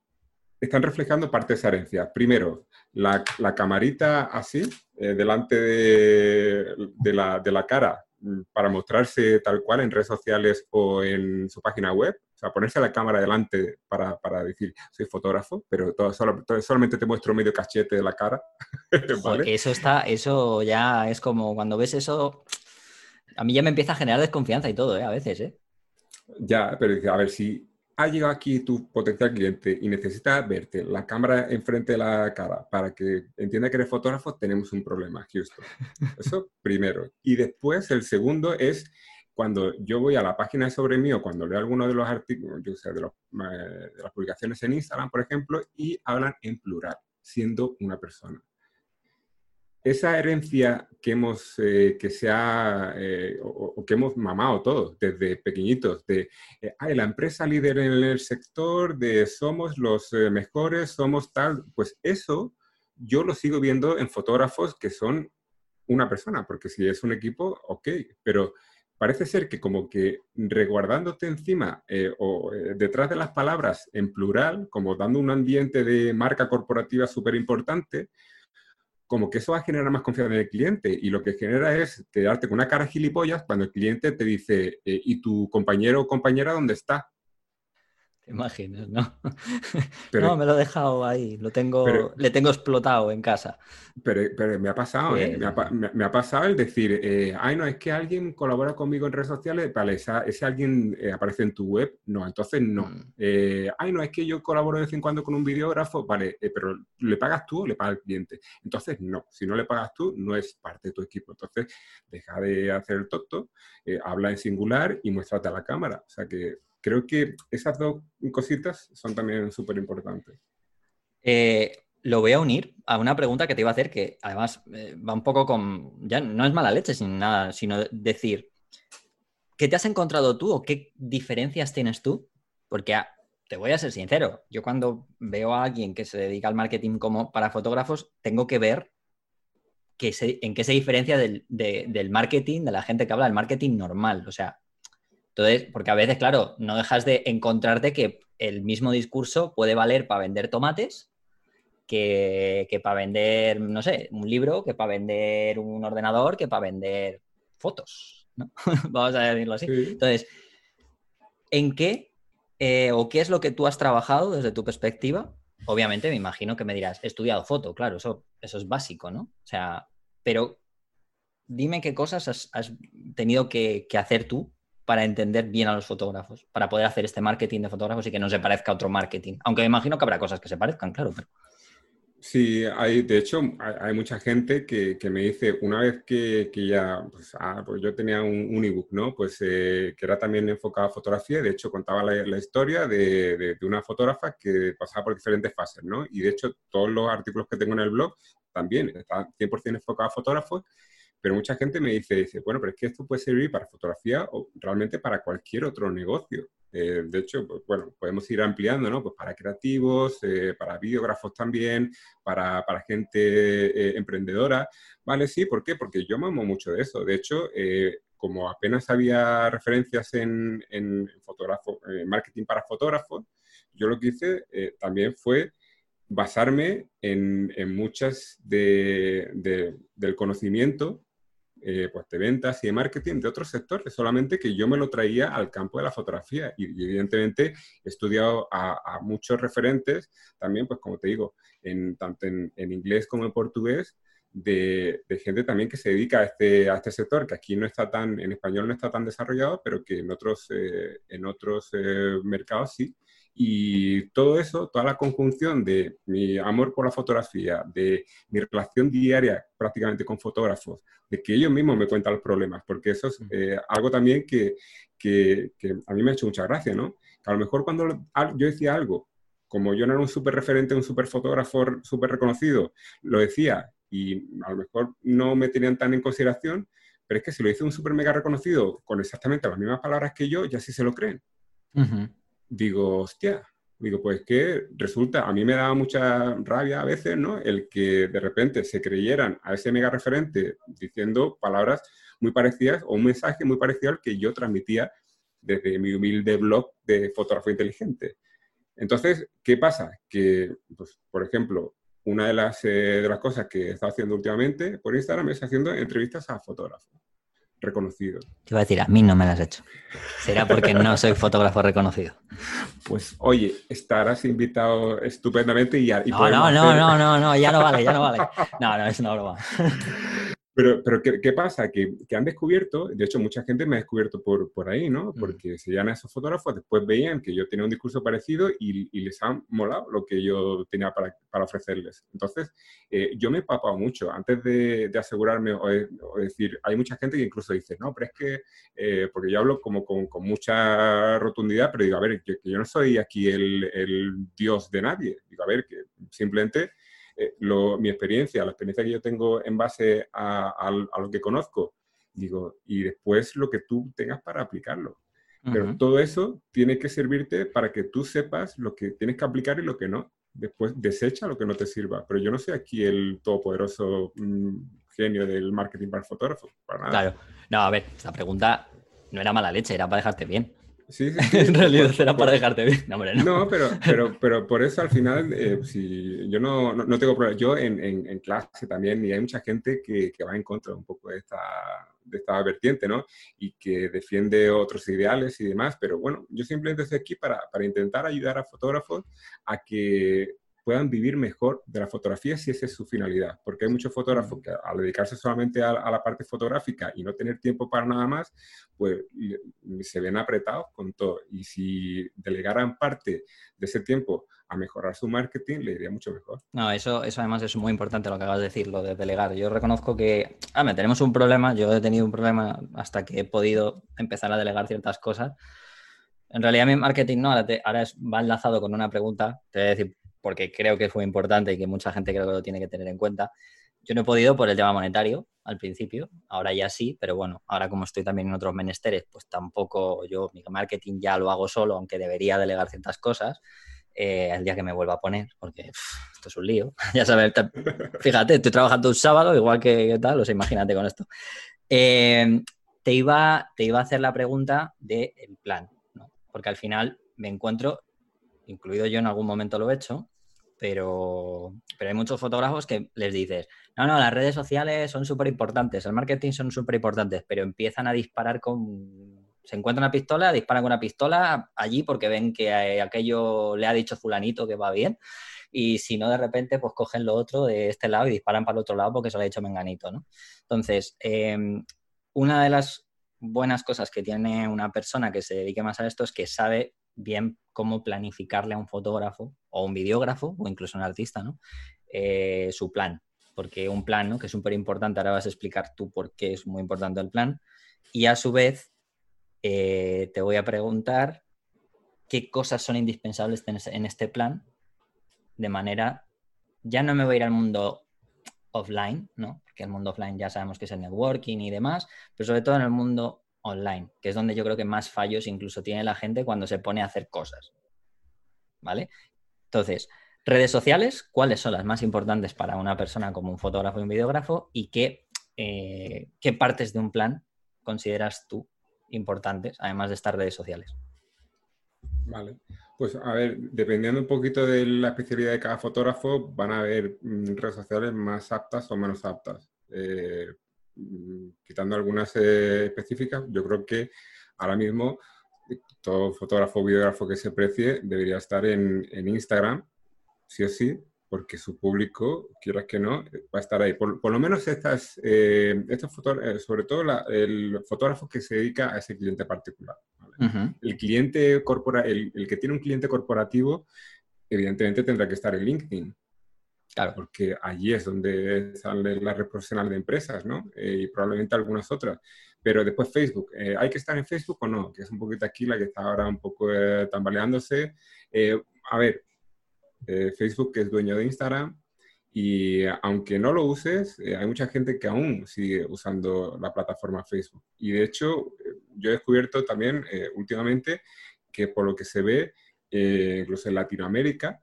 están reflejando parte de esa herencia. Primero, la, camarita así, eh, delante de, la, cara, mm, para mostrarse tal cual en redes sociales o en su página web. O sea, ponerse la cámara delante para, decir, soy fotógrafo, pero todo, solamente te muestro medio cachete de la cara. Eso está, eso ya es como cuando ves eso, a mí ya me empieza a generar desconfianza y todo, ¿eh? A veces, ¿eh? Ya, pero a ver, si ha llegado aquí tu potencial cliente y necesita verte la cámara enfrente de la cara para que entienda que eres fotógrafo, tenemos un problema, Houston. Eso primero. Y después, el segundo es cuando yo voy a la página sobre mí o cuando leo alguno de los artículos, yo sé, de, eh, de las publicaciones en Instagram, por ejemplo, y hablan en plural, siendo una persona esa herencia que hemos, eh, que se ha, eh, o, que hemos mamado todos desde pequeñitos, de, eh, la empresa líder en el sector, de somos los mejores, somos tal, pues eso yo lo sigo viendo en fotógrafos que son una persona, porque si es un equipo, ok, pero parece ser que como que reguardándote encima o detrás de las palabras en plural, como dando un ambiente de marca corporativa súper importante, como que eso va a generar más confianza en el cliente y lo que genera es quedarte con una cara gilipollas cuando el cliente te dice, eh, ¿y tu compañero o compañera dónde está? Imaginas, ¿no? no, me lo he dejado ahí, lo tengo, le tengo explotado en casa. Pero, pero me ha pasado, ¿eh? me, ha, pasado el decir, eh, ay, no, es que alguien colabora conmigo en redes sociales, vale, ese alguien eh, aparece en tu web, no, entonces no. Mm. ay, no, es que yo colaboro de vez en cuando con un videógrafo, vale, pero ¿le pagas tú o le paga el cliente? Entonces no, si no le pagas tú, no es parte de tu equipo. Entonces, deja de hacer el tonto, habla en singular y muéstrate a la cámara. O sea que creo que esas dos cositas son también súper importantes. Eh, lo voy a unir a una pregunta que te iba a hacer, que además eh, va un poco con, ya no es mala leche sin nada, sino decir, ¿qué te has encontrado tú o qué diferencias tienes tú? Porque ah, te voy a ser sincero, yo cuando veo a alguien que se dedica al marketing como para fotógrafos, tengo que ver que en qué se diferencia del, del marketing, de la gente que habla del marketing normal. O sea, entonces, porque a veces, claro, no dejas de encontrarte que el mismo discurso puede valer para vender tomates que, para vender, no sé, un libro, que para vender un ordenador, que para vender fotos, ¿no? Vamos a decirlo así. Entonces, ¿en qué eh, o qué es lo que tú has trabajado desde tu perspectiva? Obviamente, me imagino que me dirás, he estudiado foto, claro, eso, eso es básico, ¿no? O sea, pero dime qué cosas has, tenido que hacer tú para entender bien a los fotógrafos, para poder hacer este marketing de fotógrafos y que no se parezca a otro marketing? Aunque me imagino que habrá cosas que se parezcan, claro, pero... Sí, hay, de hecho, hay, mucha gente que, me dice, una vez que, ya, pues, ah, pues, yo tenía un, ebook, ¿no? Pues eh, que era también enfocado a fotografía, de hecho contaba la, historia de, una fotógrafa que pasaba por diferentes fases, ¿no? Y de hecho, todos los artículos que tengo en el blog también están 100% enfocados a fotógrafos pero mucha gente me dice, dice, bueno, pero es que esto puede servir para fotografía o realmente para cualquier otro negocio. Eh, de hecho, pues, bueno, podemos ir ampliando, ¿no? Pues para creativos, eh, para videógrafos también, para, para gente eh, emprendedora. Vale, sí, ¿por qué? Porque yo me amo mucho de eso. De hecho, como apenas había referencias en, en, fotógrafo, marketing para fotógrafos, yo lo que hice también fue basarme en, en muchas de, de, del conocimiento eh, pues de ventas y de marketing de otros sectores, solamente que yo me lo traía al campo de la fotografía y, evidentemente he estudiado a, muchos referentes también, pues como te digo, en, tanto en, inglés como en portugués, de, gente también que se dedica a este, a este sector, que aquí no está tan, en español no está tan desarrollado, pero que en otros, eh, en otros eh, mercados sí. Y todo eso, toda la conjunción de mi amor por la fotografía, de mi relación diaria prácticamente con fotógrafos, de que ellos mismos me cuentan los problemas, porque eso es eh, algo también que, que, a mí me ha hecho mucha gracia, ¿no? a lo mejor cuando yo decía algo, como yo no era un súper referente, un súper fotógrafo súper reconocido, lo decía y a lo mejor no me tenían tan en consideración, pero es que si lo dice un súper mega reconocido con exactamente las mismas palabras que yo, ya sí se lo creen digo, hostia, digo, pues que resulta, a mí me daba mucha rabia a veces, ¿no? El que de repente se creyeran a ese mega referente diciendo palabras muy parecidas o un mensaje muy parecido al que yo transmitía desde mi humilde blog de fotógrafo inteligente. Entonces, ¿qué pasa? Que, pues, por ejemplo, una de las, eh, de las cosas que he estado haciendo últimamente por Instagram es haciendo entrevistas a fotógrafos reconocido. Te iba a decir, a mí no me las has hecho. Será porque no soy fotógrafo reconocido. Pues oye, estarás invitado estupendamente y ya. no, no, no, no, no, no, ya no vale, ya no vale. No, no, es una broma. Pero, pero ¿qué, pasa? Que, que, han descubierto, de hecho mucha gente me ha descubierto por, por ahí, ¿no? Mm. Porque se llaman esos fotógrafos, después veían que yo tenía un discurso parecido y, y les ha molado lo que yo tenía para, para ofrecerles. Entonces, eh, yo me he papado mucho antes de, de asegurarme o, decir, hay mucha gente que incluso dice, no, pero es que, eh, porque yo hablo como con, con, mucha rotundidad, pero digo, a ver, que, que yo no soy aquí el, el dios de nadie. Digo, a ver, que simplemente eh, mi experiencia, la experiencia que yo tengo en base a, lo que conozco, digo, y después lo que tú tengas para aplicarlo. Pero todo eso tiene que servirte para que tú sepas lo que tienes que aplicar y lo que no. Después desecha lo que no te sirva. Pero yo no soy aquí el todopoderoso mm, genio del marketing para fotógrafos. Para nada. Claro. No, a ver, esta pregunta no era mala leche, era para dejarte bien. Sí, en realidad será para dejarte bien. No, no. pero, pero, pero por eso al final, eh, si yo no, no, tengo problema. Yo en, en, clase también, y hay mucha gente que, que, va en contra un poco de esta, de esta vertiente, ¿no? Y que defiende otros ideales y demás, pero bueno, yo simplemente estoy aquí para, para intentar ayudar a fotógrafos a que puedan vivir mejor de la fotografía si esa es su finalidad. Porque hay muchos fotógrafos que al dedicarse solamente a, la parte fotográfica y no tener tiempo para nada más, pues se ven apretados con todo. Y si delegaran parte de ese tiempo a mejorar su marketing, le iría mucho mejor. No, eso, eso además es muy importante lo que acabas de decir, lo de delegar. Yo reconozco que, ah, tenemos un problema, yo he tenido un problema hasta que he podido empezar a delegar ciertas cosas. En realidad mi marketing no, ahora, ahora es, va enlazado con una pregunta, te voy a decir porque creo que fue importante y que mucha gente creo que lo tiene que tener en cuenta. Yo no he podido por el tema monetario al principio, ahora ya sí, pero bueno, ahora como estoy también en otros menesteres, pues tampoco yo mi marketing ya lo hago solo, aunque debería delegar ciertas cosas. Eh, el día que me vuelva a poner, porque esto es un lío. ya sabes, fíjate, estoy trabajando un sábado, igual que, tal, o sea, imagínate con esto. Eh, te, iba, te iba a hacer la pregunta del plan, ¿no? porque al final me encuentro incluido yo en algún momento lo he hecho, pero, pero hay muchos fotógrafos que les dices, no, no, las redes sociales son súper importantes, el marketing son súper importantes, pero empiezan a disparar con... Se encuentra una pistola, disparan con una pistola allí porque ven que aquello le ha dicho fulanito que va bien y si no, de repente, pues cogen lo otro de este lado y disparan para el otro lado porque se lo ha dicho menganito, ¿no? Entonces, em, una de las buenas cosas que tiene una persona que se dedique más a esto es que sabe bien cómo planificarle a un fotógrafo o un videógrafo o incluso un artista, ¿no? Eh, su plan. Porque un plan, ¿no? Que es súper importante, ahora vas a explicar tú por qué es muy importante el plan. Y a su vez, eh, te voy a preguntar qué cosas son indispensables en este plan, de manera, ya no me voy a ir al mundo offline, ¿no? Porque el mundo offline ya sabemos que es el networking y demás, pero sobre todo en el mundo online, que es donde yo creo que más fallos incluso tiene la gente cuando se pone a hacer cosas. ¿Vale? Entonces, redes sociales, ¿cuáles son las más importantes para una persona como un fotógrafo y un videógrafo? ¿Y qué, eh, qué partes de un plan consideras tú importantes, además de estas redes sociales? Vale. Pues a ver, dependiendo un poquito de la especialidad de cada fotógrafo, van a haber mm, redes sociales más aptas o menos aptas. Eh, quitando algunas eh, específicas, yo creo que ahora mismo todo fotógrafo o videógrafo que se precie debería estar en, Instagram, sí o sí, porque su público, quieras que no, va a estar ahí. Por, lo menos estas, eh, estos sobre todo el fotógrafo que se dedica a ese cliente particular. El cliente corpora el, que tiene un cliente corporativo, evidentemente tendrá que estar en LinkedIn. Claro. Porque allí es donde sale la red profesional de empresas, ¿no? Eh, y probablemente algunas otras. Pero después Facebook, eh, ¿hay que estar en Facebook o no? Que es un poquito aquí la que está ahora un poco eh, tambaleándose. a ver, Facebook es dueño de Instagram, y aunque no lo uses, eh, hay mucha gente que aún sigue usando la plataforma Facebook. Y de hecho, eh, yo he descubierto también eh, últimamente que por lo que se ve, incluso en Latinoamérica,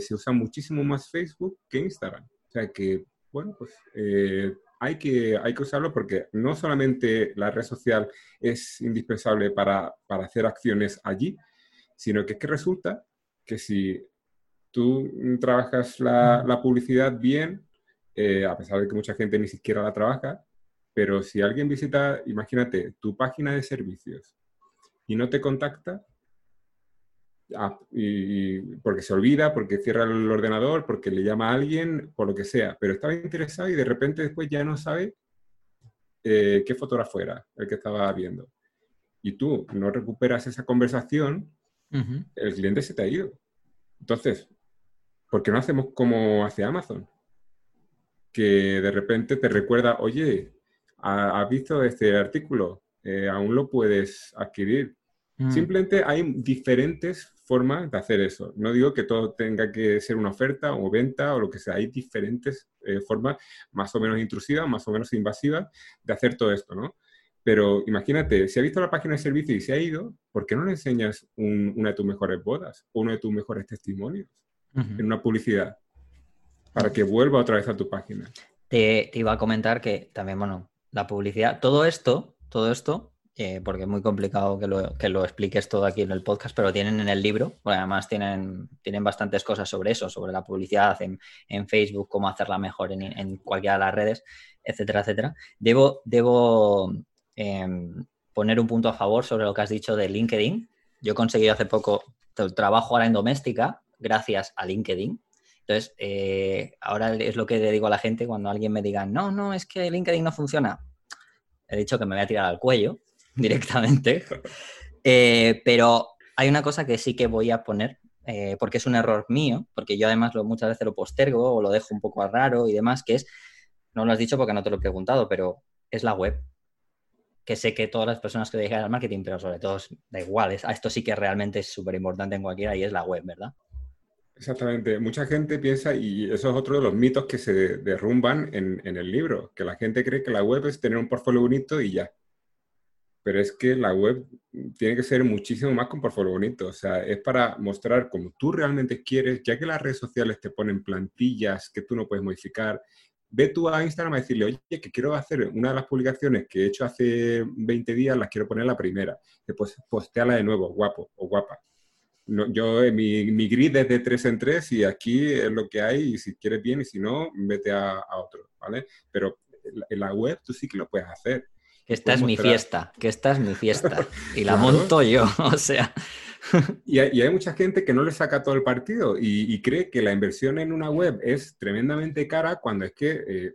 se usa muchísimo más Facebook que Instagram. O sea que, bueno, pues hay, que, hay que usarlo porque no solamente la red social es indispensable para, para hacer acciones allí, sino que es que resulta que si tú trabajas la, publicidad bien, eh, a pesar de que mucha gente ni siquiera la trabaja, pero si alguien visita, imagínate, tu página de servicios y no te contacta, ah, y, porque se olvida, porque cierra el ordenador, porque le llama a alguien, por lo que sea, pero estaba interesado y de repente después ya no sabe eh, qué fotógrafo era el que estaba viendo. Y tú no recuperas esa conversación, el cliente se te ha ido. Entonces, ¿por qué no hacemos como hace Amazon? Que de repente te recuerda, oye, ¿has visto este artículo? Eh, aún lo puedes adquirir. Mm. Simplemente hay diferentes formas de hacer eso. No digo que todo tenga que ser una oferta o venta o lo que sea. Hay diferentes eh, formas más o menos intrusivas, más o menos invasivas de hacer todo esto, ¿no? Pero imagínate, si ha visto la página de servicio y se ha ido, ¿por qué no le enseñas una de tus mejores bodas o uno de tus mejores testimonios? en una publicidad para que vuelva otra vez a tu página. Te, iba a comentar que también, bueno, la publicidad, todo esto, todo esto, eh, porque es muy complicado que lo, que lo, expliques todo aquí en el podcast, pero tienen en el libro, porque además tienen, tienen bastantes cosas sobre eso, sobre la publicidad en, Facebook, cómo hacerla mejor en, en, cualquiera de las redes, etcétera, etcétera. Debo, debo em, poner un punto a favor sobre lo que has dicho de LinkedIn. Yo he conseguido hace poco trabajo ahora en doméstica gracias a LinkedIn. Entonces, eh, ahora es lo que le digo a la gente cuando alguien me diga, no, no, es que LinkedIn no funciona. He dicho que me voy a tirar al cuello directamente. Eh, pero hay una cosa que sí que voy a poner, eh, porque es un error mío, porque yo además muchas veces lo postergo o lo dejo un poco raro y demás, que es, no lo has dicho porque no te lo he preguntado, pero es la web que sé que todas las personas que dedican al marketing, pero sobre todo da igual, a esto sí que realmente es súper importante en cualquiera y es la web, ¿verdad? Exactamente. Mucha gente piensa, y eso es otro de los mitos que se derrumban en, el libro, que la gente cree que la web es tener un portfolio bonito y ya. Pero es que la web tiene que ser muchísimo más un portfolio bonito. O sea, es para mostrar cómo tú realmente quieres, ya que las redes sociales te ponen plantillas que tú no puedes modificar. Ve tú a Instagram a decirle, oye, que quiero hacer una de las publicaciones que he hecho hace 20 días, las quiero poner la primera. Después posteala de nuevo, guapo o guapa yo, eh, mi, mi, grid es de tres en tres y aquí es lo que hay y si quieres bien y si no, vete a, otro, ¿vale? Pero en la web tú sí que lo puedes hacer. Que esta es mi fiesta, que esta es mi fiesta y la monto yo, o sea. y, hay, mucha gente que no le saca todo el partido y, cree que la inversión en una web es tremendamente cara cuando es que eh,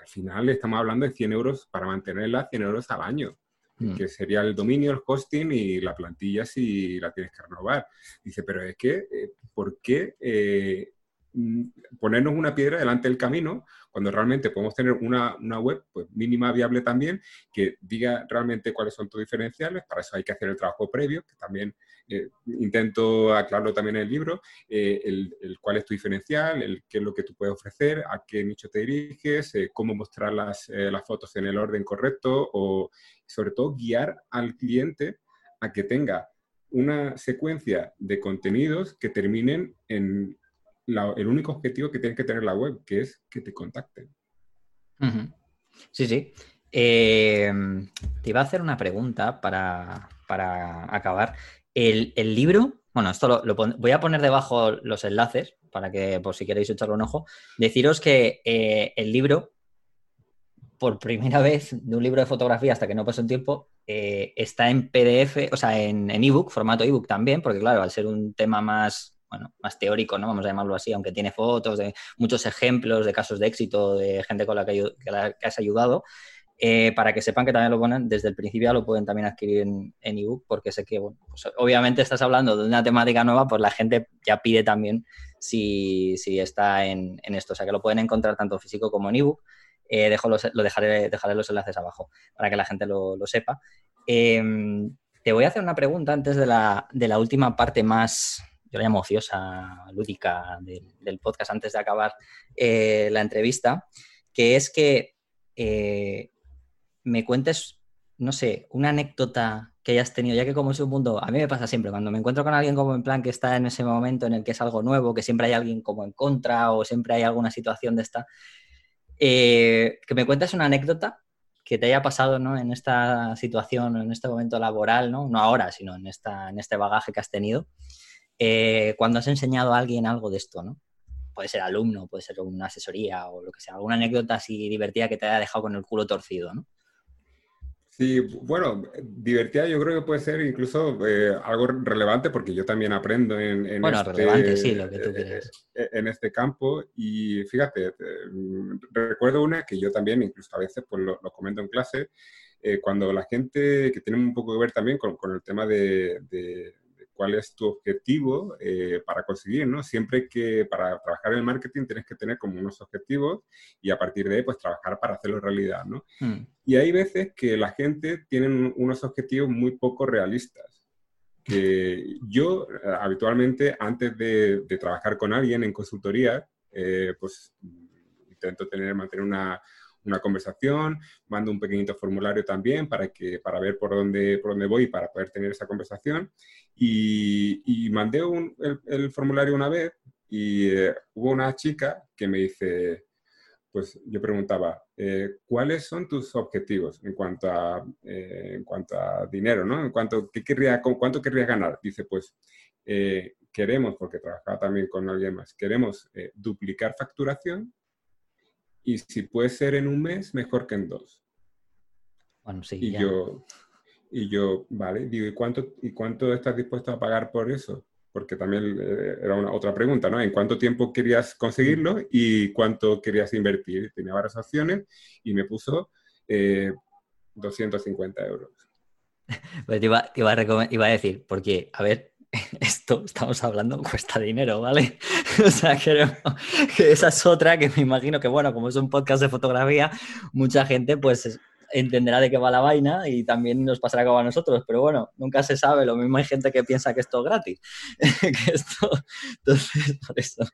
al final estamos hablando de 100 euros para mantenerla, 100 euros al año. mm. que sería el dominio, el hosting y la plantilla si la tienes que renovar. Dice, pero es que, eh, ¿por qué eh, mm, ponernos una piedra delante del camino cuando realmente podemos tener una, una, web pues, mínima viable también que diga realmente cuáles son tus diferenciales? Para eso hay que hacer el trabajo previo, que también eh, intento aclararlo también en el libro, eh, el, cuál es tu diferencial, el qué es lo que tú puedes ofrecer, a qué nicho te diriges, eh, cómo mostrar las, las, fotos en el orden correcto o sobre todo guiar al cliente a que tenga una secuencia de contenidos que terminen en el único objetivo que tiene que tener la web, que es que te contacten. Sí, sí. te iba a hacer una pregunta para, para acabar. El, libro, bueno, esto lo, voy a poner debajo los enlaces para que, por si queréis echarle un ojo. Deciros que eh, el libro, por primera vez, de un libro de fotografía hasta que no pasó un tiempo, eh, está en PDF, o sea, en ebook, formato ebook también, porque claro, al ser un tema más, bueno, más teórico, ¿no? Vamos a llamarlo así, aunque tiene fotos de muchos ejemplos de casos de éxito de gente con la que, has ayudado, eh, para que sepan que también lo ponen desde el principio, lo pueden también adquirir en, ebook, porque sé que, bueno, pues obviamente estás hablando de una temática nueva, pues la gente ya pide también si, si está en, en, esto. O sea que lo pueden encontrar tanto físico como en ebook. Eh, dejo los, lo dejaré, dejaré los enlaces abajo para que la gente lo, lo sepa. Em, te voy a hacer una pregunta antes de la, de la última parte más, yo la llamo ociosa, lúdica del, del podcast, antes de acabar eh, la entrevista, que es que me cuentes, no sé, una anécdota que hayas tenido, ya que como es un mundo, a mí me pasa siempre, cuando me encuentro con alguien como en plan que está en ese momento en el que es algo nuevo, que siempre hay alguien como en contra o siempre hay alguna situación de esta, eh, que me cuentes una anécdota que te haya pasado ¿no? en esta situación, en este momento laboral, no, no ahora, sino en, esta, en este bagaje que has tenido, eh, cuando has enseñado a alguien algo de esto, ¿no? Puede ser alumno, puede ser una asesoría o lo que sea, alguna anécdota así divertida que te haya dejado con el culo torcido, ¿no? Sí, bueno, divertida yo creo que puede ser incluso eh, algo relevante porque yo también aprendo en, en bueno, este, relevante, sí, lo que tú quieres. Eh, en este campo y fíjate, recuerdo una que yo también incluso a veces pues lo, comento en clase, eh, cuando la gente que tiene un poco que ver también con, con el tema de, cuál es tu objetivo eh, para conseguir, ¿no? Siempre que para trabajar en el marketing tienes que tener como unos objetivos y a partir de ahí pues trabajar para hacerlo realidad, ¿no? Hmm. Y hay veces que la gente tiene unos objetivos muy poco realistas. Que yo habitualmente antes de, trabajar con alguien en consultoría, eh, pues intento tener, mantener una, una conversación, mando un pequeñito formulario también para, que, para ver por dónde, por dónde voy para poder tener esa conversación. Y, mandé el, formulario una vez y eh, hubo una chica que me dice, pues yo preguntaba, eh, ¿cuáles son tus objetivos en cuanto a, eh, en cuanto a dinero, ¿no? En cuanto, ¿qué querría, ¿cuánto querrías ganar? Dice, pues queremos, porque trabajaba también con alguien más, queremos duplicar facturación y si puede ser en un mes, mejor que en dos. Bueno, sí. Y, yo, y yo, vale, digo, ¿y cuánto, ¿y cuánto estás dispuesto a pagar por eso? Porque también eh, era una, otra pregunta, ¿no? ¿En cuánto tiempo querías conseguirlo y cuánto querías invertir? Tenía varias opciones y me puso 250 eh, euros. Pues te iba, iba, a iba a decir, porque, a ver, estamos hablando cuesta dinero, ¿vale? o sea, creo que esa es otra que me imagino que, bueno, como es un podcast de fotografía, mucha gente pues entenderá de qué va la vaina y también nos pasará como a nosotros, pero bueno, nunca se sabe, lo mismo hay gente que piensa que esto es gratis, que entonces, por eso.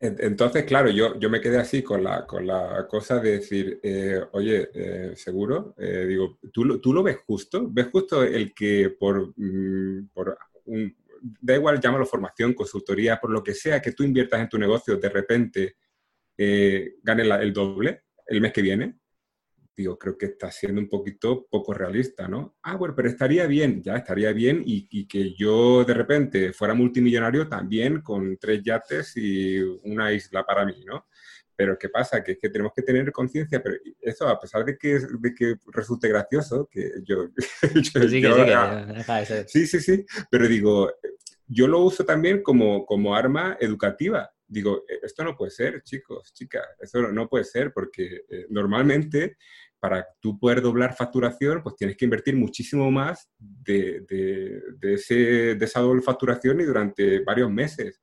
Entonces, claro, yo, yo me quedé así con la, con la cosa de decir, eh, oye, eh, seguro, eh, digo, ¿tú lo, ¿tú lo ves justo? ¿Ves justo el que por, mm, por da igual, llámalo formación, consultoría, por lo que sea que tú inviertas en tu negocio, de repente eh, el doble el mes que viene, digo, creo que está siendo un poquito poco realista, ¿no? Ah, bueno, pero estaría bien, ya estaría bien y, y, que yo de repente fuera multimillonario también con tres yates y una isla para mí, ¿no? Pero ¿qué pasa? Que es que tenemos que tener conciencia, pero eso a pesar de que, de que resulte gracioso, que yo... sí, sí, sí, pero digo, yo lo uso también como, como arma educativa. Digo, e, esto no puede ser, chicos, chicas, esto no puede ser porque eh, normalmente para tú poder doblar facturación, pues tienes que invertir muchísimo más de, ese, de esa doble facturación y durante varios meses.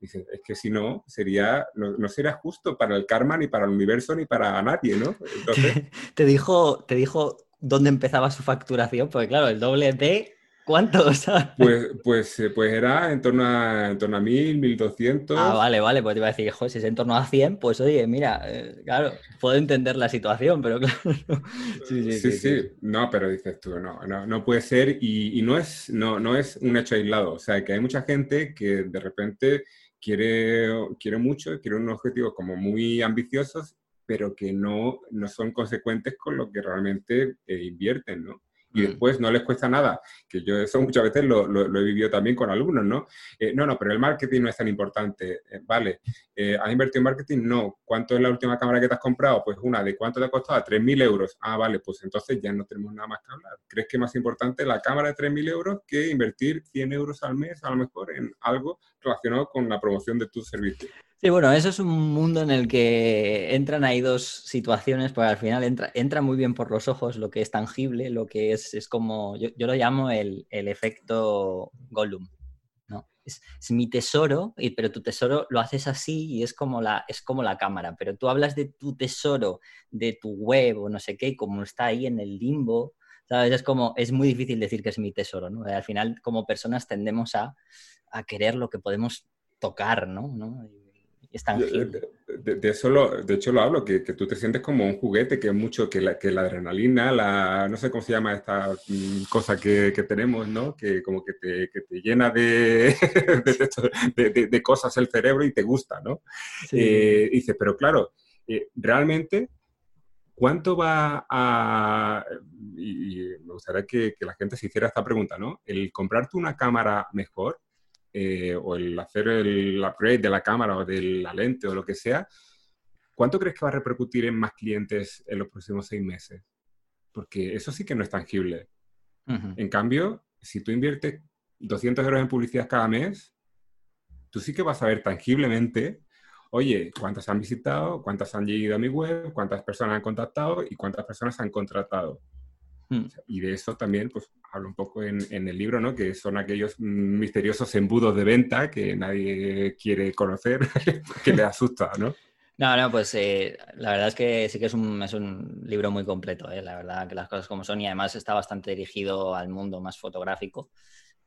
Dices, es que si no, sería, no, sería justo para el karma, ni para el universo, ni para nadie, ¿no? Entonces... te, dijo, te dijo dónde empezaba su facturación, porque claro, el doble de ¿Cuánto? Pues, pues, eh, pues era en torno a, en torno a 1000, 1200. Ah, vale, vale, pues te iba a decir, joder, si es en torno a 100, pues oye, mira, eh, claro, puedo entender la situación, pero claro. Sí, sí, sí, No, pero dices tú, no, no, no puede ser y, no, es, no, no es un hecho aislado. O sea, que hay mucha gente que de repente quiere, quiere mucho, quiere unos objetivos como muy ambiciosos, pero que no, no son consecuentes con lo que realmente eh, invierten, ¿no? y mm. después no les cuesta nada, que yo eso muchas veces lo, lo, he vivido también con alumnos, ¿no? Eh, no, no, pero el marketing no es tan importante, eh, vale, eh, ¿has invertido en marketing? No, ¿cuánto es la última cámara que te has comprado? Pues una, ¿de cuánto te ha costado? 3.000 euros. Ah, vale, pues entonces ya no tenemos nada más que hablar. ¿Crees que es más importante la cámara de 3.000 euros que invertir 100 euros al mes a lo mejor en algo relacionado con la promoción de tu servicio? Sí, bueno, eso es un mundo en el que entran ahí dos situaciones, porque al final entra, entra muy bien por los ojos lo que es tangible, lo que es, es como, yo, lo llamo el, efecto Gollum, ¿no? Es, mi tesoro, pero tu tesoro lo haces así y es como, la, es como la cámara, pero tú hablas de tu tesoro, de tu web o no sé qué, como está ahí en el limbo, ¿sabes? Es como, es muy difícil decir que es mi tesoro, ¿no? Al final, como personas tendemos a, a querer lo que podemos tocar, ¿no? ¿no? de, eso lo, de hecho lo hablo, que, que, tú te sientes como un juguete, que mucho, que la, que la adrenalina, la, no sé cómo se llama esta mm, cosa que, que tenemos, ¿no? Que como que te, que te llena de, de, cosas el cerebro y te gusta, ¿no? Eh, dice, pero claro, eh, realmente, ¿cuánto va a...? Y, y me gustaría que, que la gente se hiciera esta pregunta, ¿no? El comprarte una cámara mejor, eh, o el hacer el upgrade de la cámara o de la lente o lo que sea, ¿cuánto crees que va a repercutir en más clientes en los próximos seis meses? Porque eso sí que no es tangible. En cambio, si tú inviertes 200 euros en publicidad cada mes, tú sí que vas a ver tangiblemente, oye, cuántas han visitado, cuántas han llegado a mi web, cuántas personas han contactado y cuántas personas han contratado. Hmm. Y de eso también, pues, hablo un poco en, el libro, ¿no? Que son aquellos misteriosos embudos de venta que nadie quiere conocer, que le asusta, ¿no? No, no, pues eh, la verdad es que sí que es un, es un libro muy completo, ¿eh? la verdad que las cosas como son y además está bastante dirigido al mundo más fotográfico.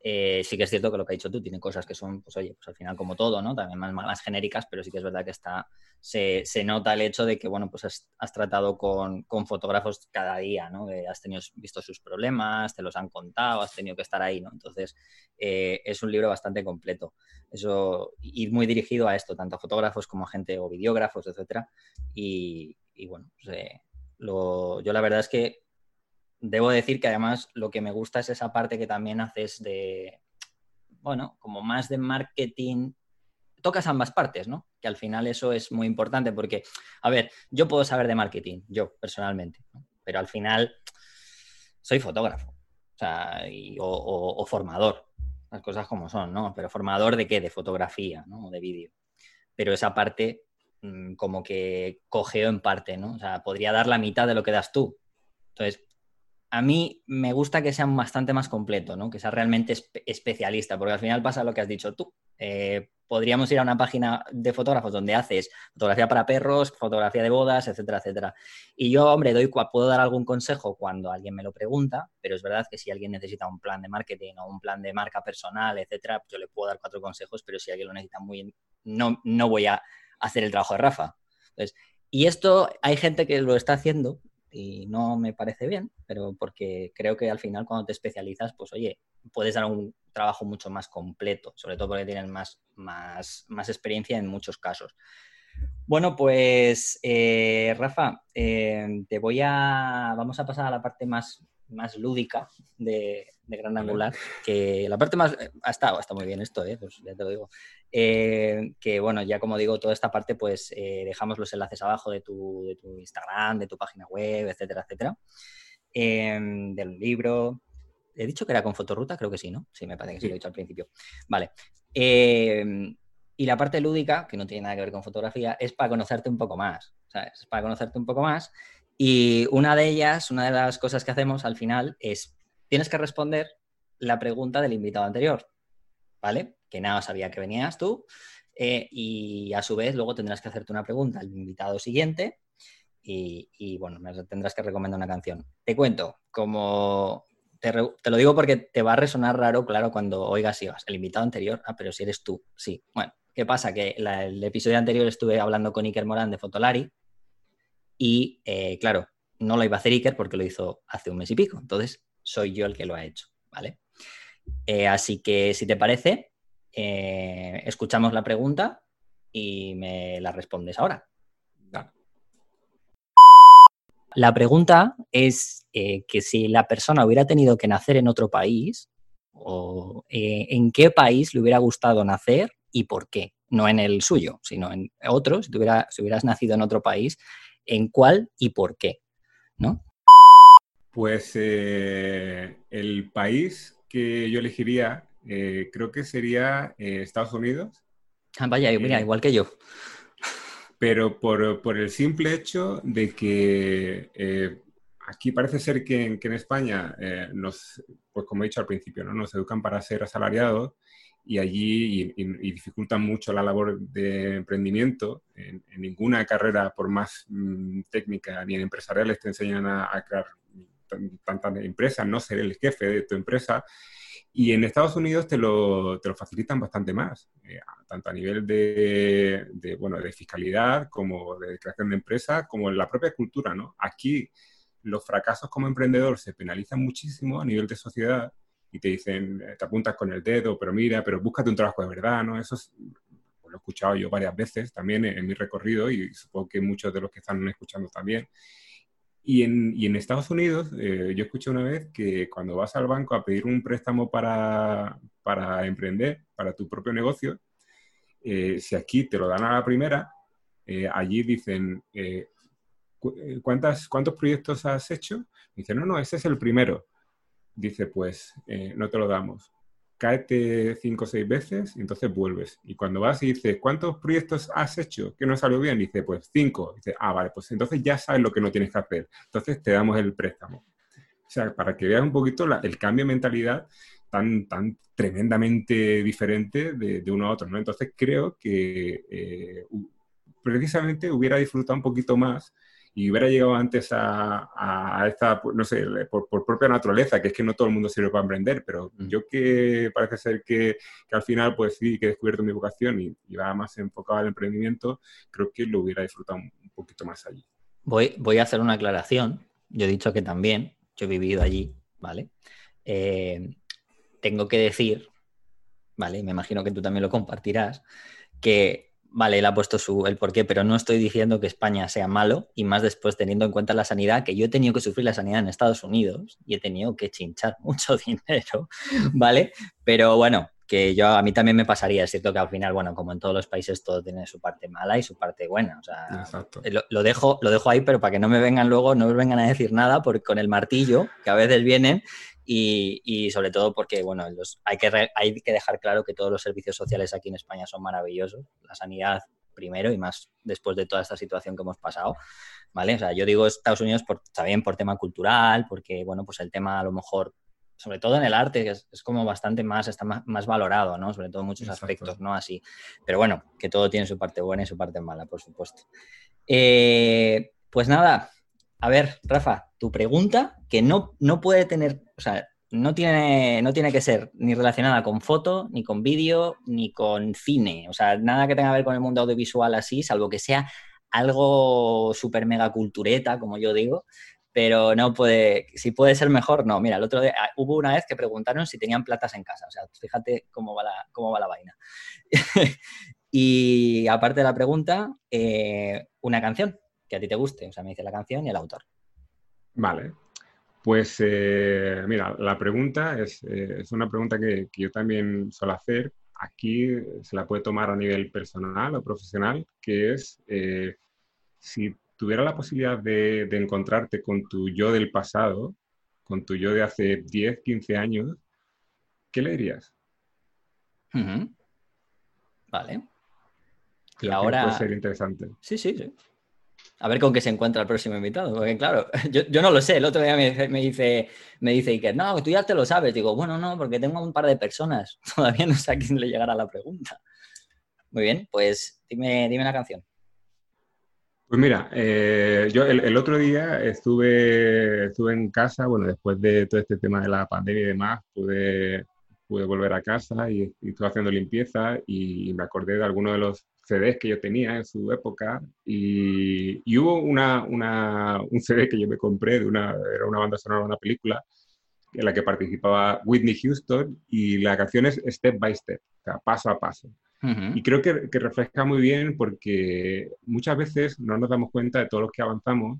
Eh, sí que es cierto que lo que ha dicho tú tiene cosas que son, pues oye, pues al final como todo, ¿no? También más, más genéricas, pero sí que es verdad que está, se, se nota el hecho de que, bueno, pues has, tratado con, con, fotógrafos cada día, ¿no? Has tenido, visto sus problemas, te los han contado, has tenido que estar ahí, ¿no? Entonces, eh, es un libro bastante completo. Eso, y muy dirigido a esto, tanto a fotógrafos como a gente o videógrafos, etcétera. Y, bueno, pues, eh, yo la verdad es que debo decir que además lo que me gusta es esa parte que también haces de, bueno, como más de marketing. Tocas ambas partes, ¿no? Que al final eso es muy importante porque, a ver, yo puedo saber de marketing, yo personalmente, pero al final soy fotógrafo o, sea, o, formador, las cosas como son, ¿no? Pero formador de qué? De fotografía, ¿no? De vídeo. Pero esa parte mm, como que cogeo en parte, ¿no? O sea, podría dar la mitad de lo que das tú. Entonces, a mí me gusta que sea bastante más completo, ¿no? que sea realmente especialista, porque al final pasa lo que has dicho tú. Eh, podríamos ir a una página de fotógrafos donde haces fotografía para perros, fotografía de bodas, etcétera, etcétera. Y yo, hombre, doy, puedo dar algún consejo cuando alguien me lo pregunta, pero es verdad que si alguien necesita un plan de marketing o un plan de marca personal, etcétera, yo le puedo dar cuatro consejos, pero si alguien lo necesita muy, no, no voy a hacer el trabajo de Rafa. y esto hay gente que lo está haciendo y no me parece bien, pero porque creo que al final cuando te especializas, pues oye, puedes dar un trabajo mucho más completo, sobre todo porque tienes más, más, más experiencia en muchos casos. Bueno, pues eh, Rafa, eh, te voy a. Vamos a pasar a la parte más más lúdica de, Gran Angular, que la parte más... Eh, ha estado, está muy bien esto, ¿eh? pues ya te lo digo. Eh, que bueno, ya como digo, toda esta parte, pues dejamos los enlaces abajo de tu, de tu, Instagram, de tu página web, etcétera, etcétera. del libro. He dicho que era con fotoruta, creo que sí, ¿no? Sí, me parece que sí, lo he dicho al principio. Vale. y la parte lúdica, que no tiene nada que ver con fotografía, es para conocerte un poco más. ¿sabes? Es para conocerte un poco más Y una de ellas, una de las cosas que hacemos al final es, tienes que responder la pregunta del invitado anterior, ¿vale? Que nada sabía que venías tú. Eh, y a su vez luego tendrás que hacerte una pregunta al invitado siguiente y, bueno, me tendrás que recomendar una canción. Te cuento, como te, lo digo porque te va a resonar raro, claro, cuando oigas y vas, el invitado anterior, ah, pero si eres tú, sí. Bueno, ¿qué pasa? Que el episodio anterior estuve hablando con Iker Morán de Fotolari y, eh, claro, no lo iba a hacer Iker porque lo hizo hace un mes y pico, entonces soy yo el que lo ha hecho, ¿vale? Eh, así que si te parece, eh, escuchamos la pregunta y me la respondes ahora. La pregunta es eh, que si la persona hubiera tenido que nacer en otro país, o en qué país le hubiera gustado nacer y por qué. No en el suyo, sino en otro, si, si hubieras nacido en otro país, en cuál y por qué. ¿No? Pues el país que yo elegiría eh, creo que sería eh, Estados Unidos. Ah, vaya, mira, eh, igual que yo. Pero por, el simple hecho de que aquí parece ser que, en España nos, pues como he dicho al principio, ¿no? nos educan para ser asalariados y allí y, dificultan mucho la labor de emprendimiento. En, ninguna carrera, por más mm, técnica ni en empresariales, te enseñan a, a crear tantas empresas, no ser el jefe de tu empresa. Y en Estados Unidos te lo, te lo facilitan bastante más, eh, tanto a nivel de, de, bueno, de fiscalidad como de creación de empresa, como en la propia cultura, ¿no? Aquí los fracasos como emprendedor se penalizan muchísimo a nivel de sociedad y te dicen, eh, te apuntas con el dedo, pero mira, pero búscate un trabajo de verdad, ¿no? Eso lo he escuchado yo varias veces también en, en mi recorrido y supongo que muchos de los que están escuchando también. Y en, Estados Unidos, eh, yo escuché una vez que cuando vas al banco a pedir un préstamo para, emprender, para tu propio negocio, eh, si aquí te lo dan a la primera, eh, allí dicen, ¿cuántas, ¿cuántos proyectos has hecho? Dice, no, no, ese es el primero. Dice, pues no te lo damos cáete cinco o seis veces y entonces vuelves. Y cuando vas y dices, ¿cuántos proyectos has hecho que no salió bien? Dice, pues cinco. Dice, ah, vale, pues entonces ya sabes lo que no tienes que hacer. Entonces te damos el préstamo. O sea, para que veas un poquito el cambio de mentalidad tan, tan tremendamente diferente de, uno a otro, ¿no? Entonces creo que eh, precisamente hubiera disfrutado un poquito más y hubiera llegado antes a, esta, pues, no sé, por, propia naturaleza, que es que no todo el mundo sirve para emprender, pero mm. yo que parece ser que, al final, pues sí, que he descubierto mi vocación y, va más enfocado al emprendimiento, creo que lo hubiera disfrutado un, poquito más allí. Voy, voy a hacer una aclaración. Yo he dicho que también, yo he vivido allí, ¿vale? Eh, tengo que decir, ¿vale? Me imagino que tú también lo compartirás, que Vale, él ha puesto su, el porqué, pero no estoy diciendo que España sea malo y más después teniendo en cuenta la sanidad, que yo he tenido que sufrir la sanidad en Estados Unidos y he tenido que chinchar mucho dinero, ¿vale? Pero bueno, que yo a mí también me pasaría, es cierto que al final, bueno, como en todos los países todo tiene su parte mala y su parte buena, o sea, lo, dejo, lo dejo ahí, pero para que no me vengan luego, no me vengan a decir nada, porque con el martillo, que a veces vienen, y, sobre todo porque, bueno, hay, que hay que dejar claro que todos los servicios sociales aquí en España son maravillosos. La sanidad primero y más después de toda esta situación que hemos pasado, ¿vale? O sea, yo digo Estados Unidos por, también por tema cultural, porque, bueno, pues el tema a lo mejor, sobre todo en el arte, es, es como bastante más, está más, valorado, ¿no? Sobre todo en muchos aspectos, ¿no? Así. Pero bueno, que todo tiene su parte buena y su parte mala, por supuesto. Eh, pues nada, a ver, Rafa, tu pregunta, que no, no puede tener, o sea, no tiene, no tiene que ser ni relacionada con foto, ni con vídeo, ni con cine. O sea, nada que tenga que ver con el mundo audiovisual así, salvo que sea algo súper mega cultureta, como yo digo. Pero no puede, si puede ser mejor, no. Mira, el otro día ah, hubo una vez que preguntaron si tenían platas en casa. O sea, fíjate cómo va la, cómo va la vaina. y aparte de la pregunta, eh, una canción que a ti te guste. O sea, me dice la canción y el autor. Vale. Pues eh, mira, la pregunta es, eh, es una pregunta que, yo también suelo hacer. Aquí se la puede tomar a nivel personal o profesional, que es eh, si tuviera la posibilidad de, encontrarte con tu yo del pasado, con tu yo de hace 10, 15 años, ¿qué le dirías? Vale. y ahora... puede ser interesante. Sí, sí, sí. A ver con qué se encuentra el próximo invitado, porque claro, yo, no lo sé. El otro día me, dice, me dice Iker, no, tú ya te lo sabes. Digo, bueno, no, porque tengo un par de personas. Todavía no sé a quién le llegará la pregunta. Muy bien, pues dime, dime la canción. Pues mira, eh, yo el, otro día estuve, estuve en casa, bueno, después de todo este tema de la pandemia y demás, pude, pude volver a casa y, estuve haciendo limpieza y, me acordé de algunos de los CDs que yo tenía en su época y, hubo una, una, un CD que yo me compré de una, era una banda sonora de una película en la que participaba Whitney Houston y la canción es Step by Step, o sea, paso a paso. Y creo que, que, refleja muy bien porque muchas veces no nos damos cuenta de todo lo que avanzamos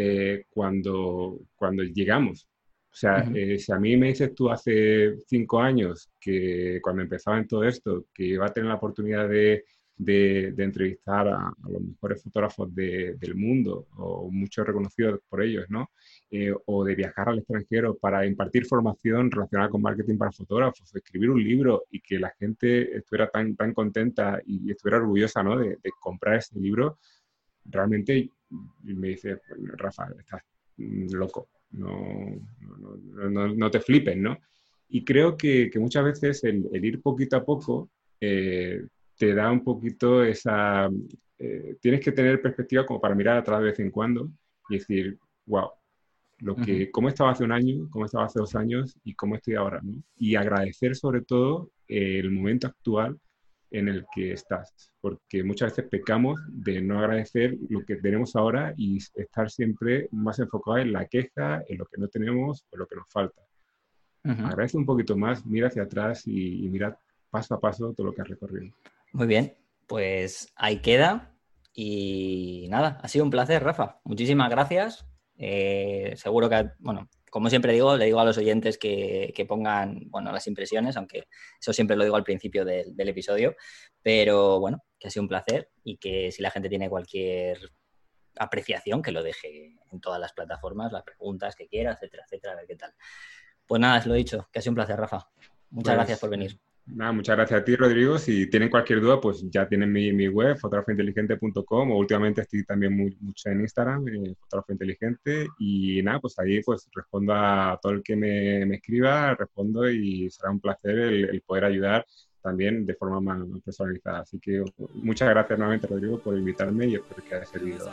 eh, cuando, cuando llegamos. O sea, eh, si a mí me dices tú hace cinco años que cuando empezaba en todo esto, que iba a tener la oportunidad de de, entrevistar a, los mejores fotógrafos del mundo, o muchos reconocidos por ellos, ¿no? Eh, o de viajar al extranjero para impartir formación relacionada con marketing para fotógrafos, escribir un libro y que la gente estuviera tan, tan contenta y estuviera orgullosa, ¿no? De, comprar ese libro, realmente me dice, Rafa, estás loco, no, no, no, te flipes, ¿no? Y creo que, que muchas veces el, ir poquito a poco eh, te da un poquito esa... Eh, tienes que tener perspectiva como para mirar atrás de vez en cuando y decir, wow, lo que, cómo estaba hace un año, cómo estaba hace dos años y cómo estoy ahora, ¿no? Y agradecer sobre todo el momento actual en el que estás, porque muchas veces pecamos de no agradecer lo que tenemos ahora y estar siempre más enfocado en la queja, en lo que no tenemos o lo que nos falta. Agradece un poquito más, mira hacia atrás y, y mira paso a paso todo lo que has recorrido. Muy bien, pues ahí queda. Y nada, ha sido un placer, Rafa. Muchísimas gracias. Eh, seguro que, bueno, como siempre digo, le digo a los oyentes que, pongan, bueno, las impresiones, aunque eso siempre lo digo al principio del, episodio, pero bueno, que ha sido un placer y que si la gente tiene cualquier apreciación, que lo deje en todas las plataformas, las preguntas que quiera, etcétera, etcétera, a ver qué tal. Pues nada, es lo dicho, que ha sido un placer, Rafa. Muchas pues gracias por venir. Nada, muchas gracias a ti, Rodrigo. Si tienen cualquier duda, pues ya tienen mi, mi web, fotografointeligente.com, o últimamente estoy también mucho en Instagram, eh, Fotografía Inteligente, y nada, pues ahí pues respondo a todo el que me, me escriba, respondo y será un placer el, poder ayudar también de forma más, personalizada. Así que muchas gracias nuevamente, Rodrigo, por invitarme y espero que haya servido.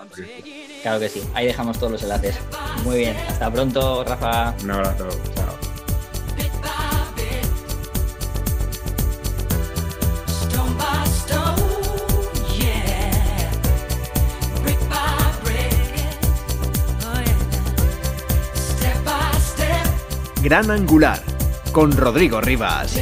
Claro que sí, ahí dejamos todos los enlaces. Muy bien, hasta pronto, Rafa. Un abrazo, chao. Gran Angular con Rodrigo Rivas.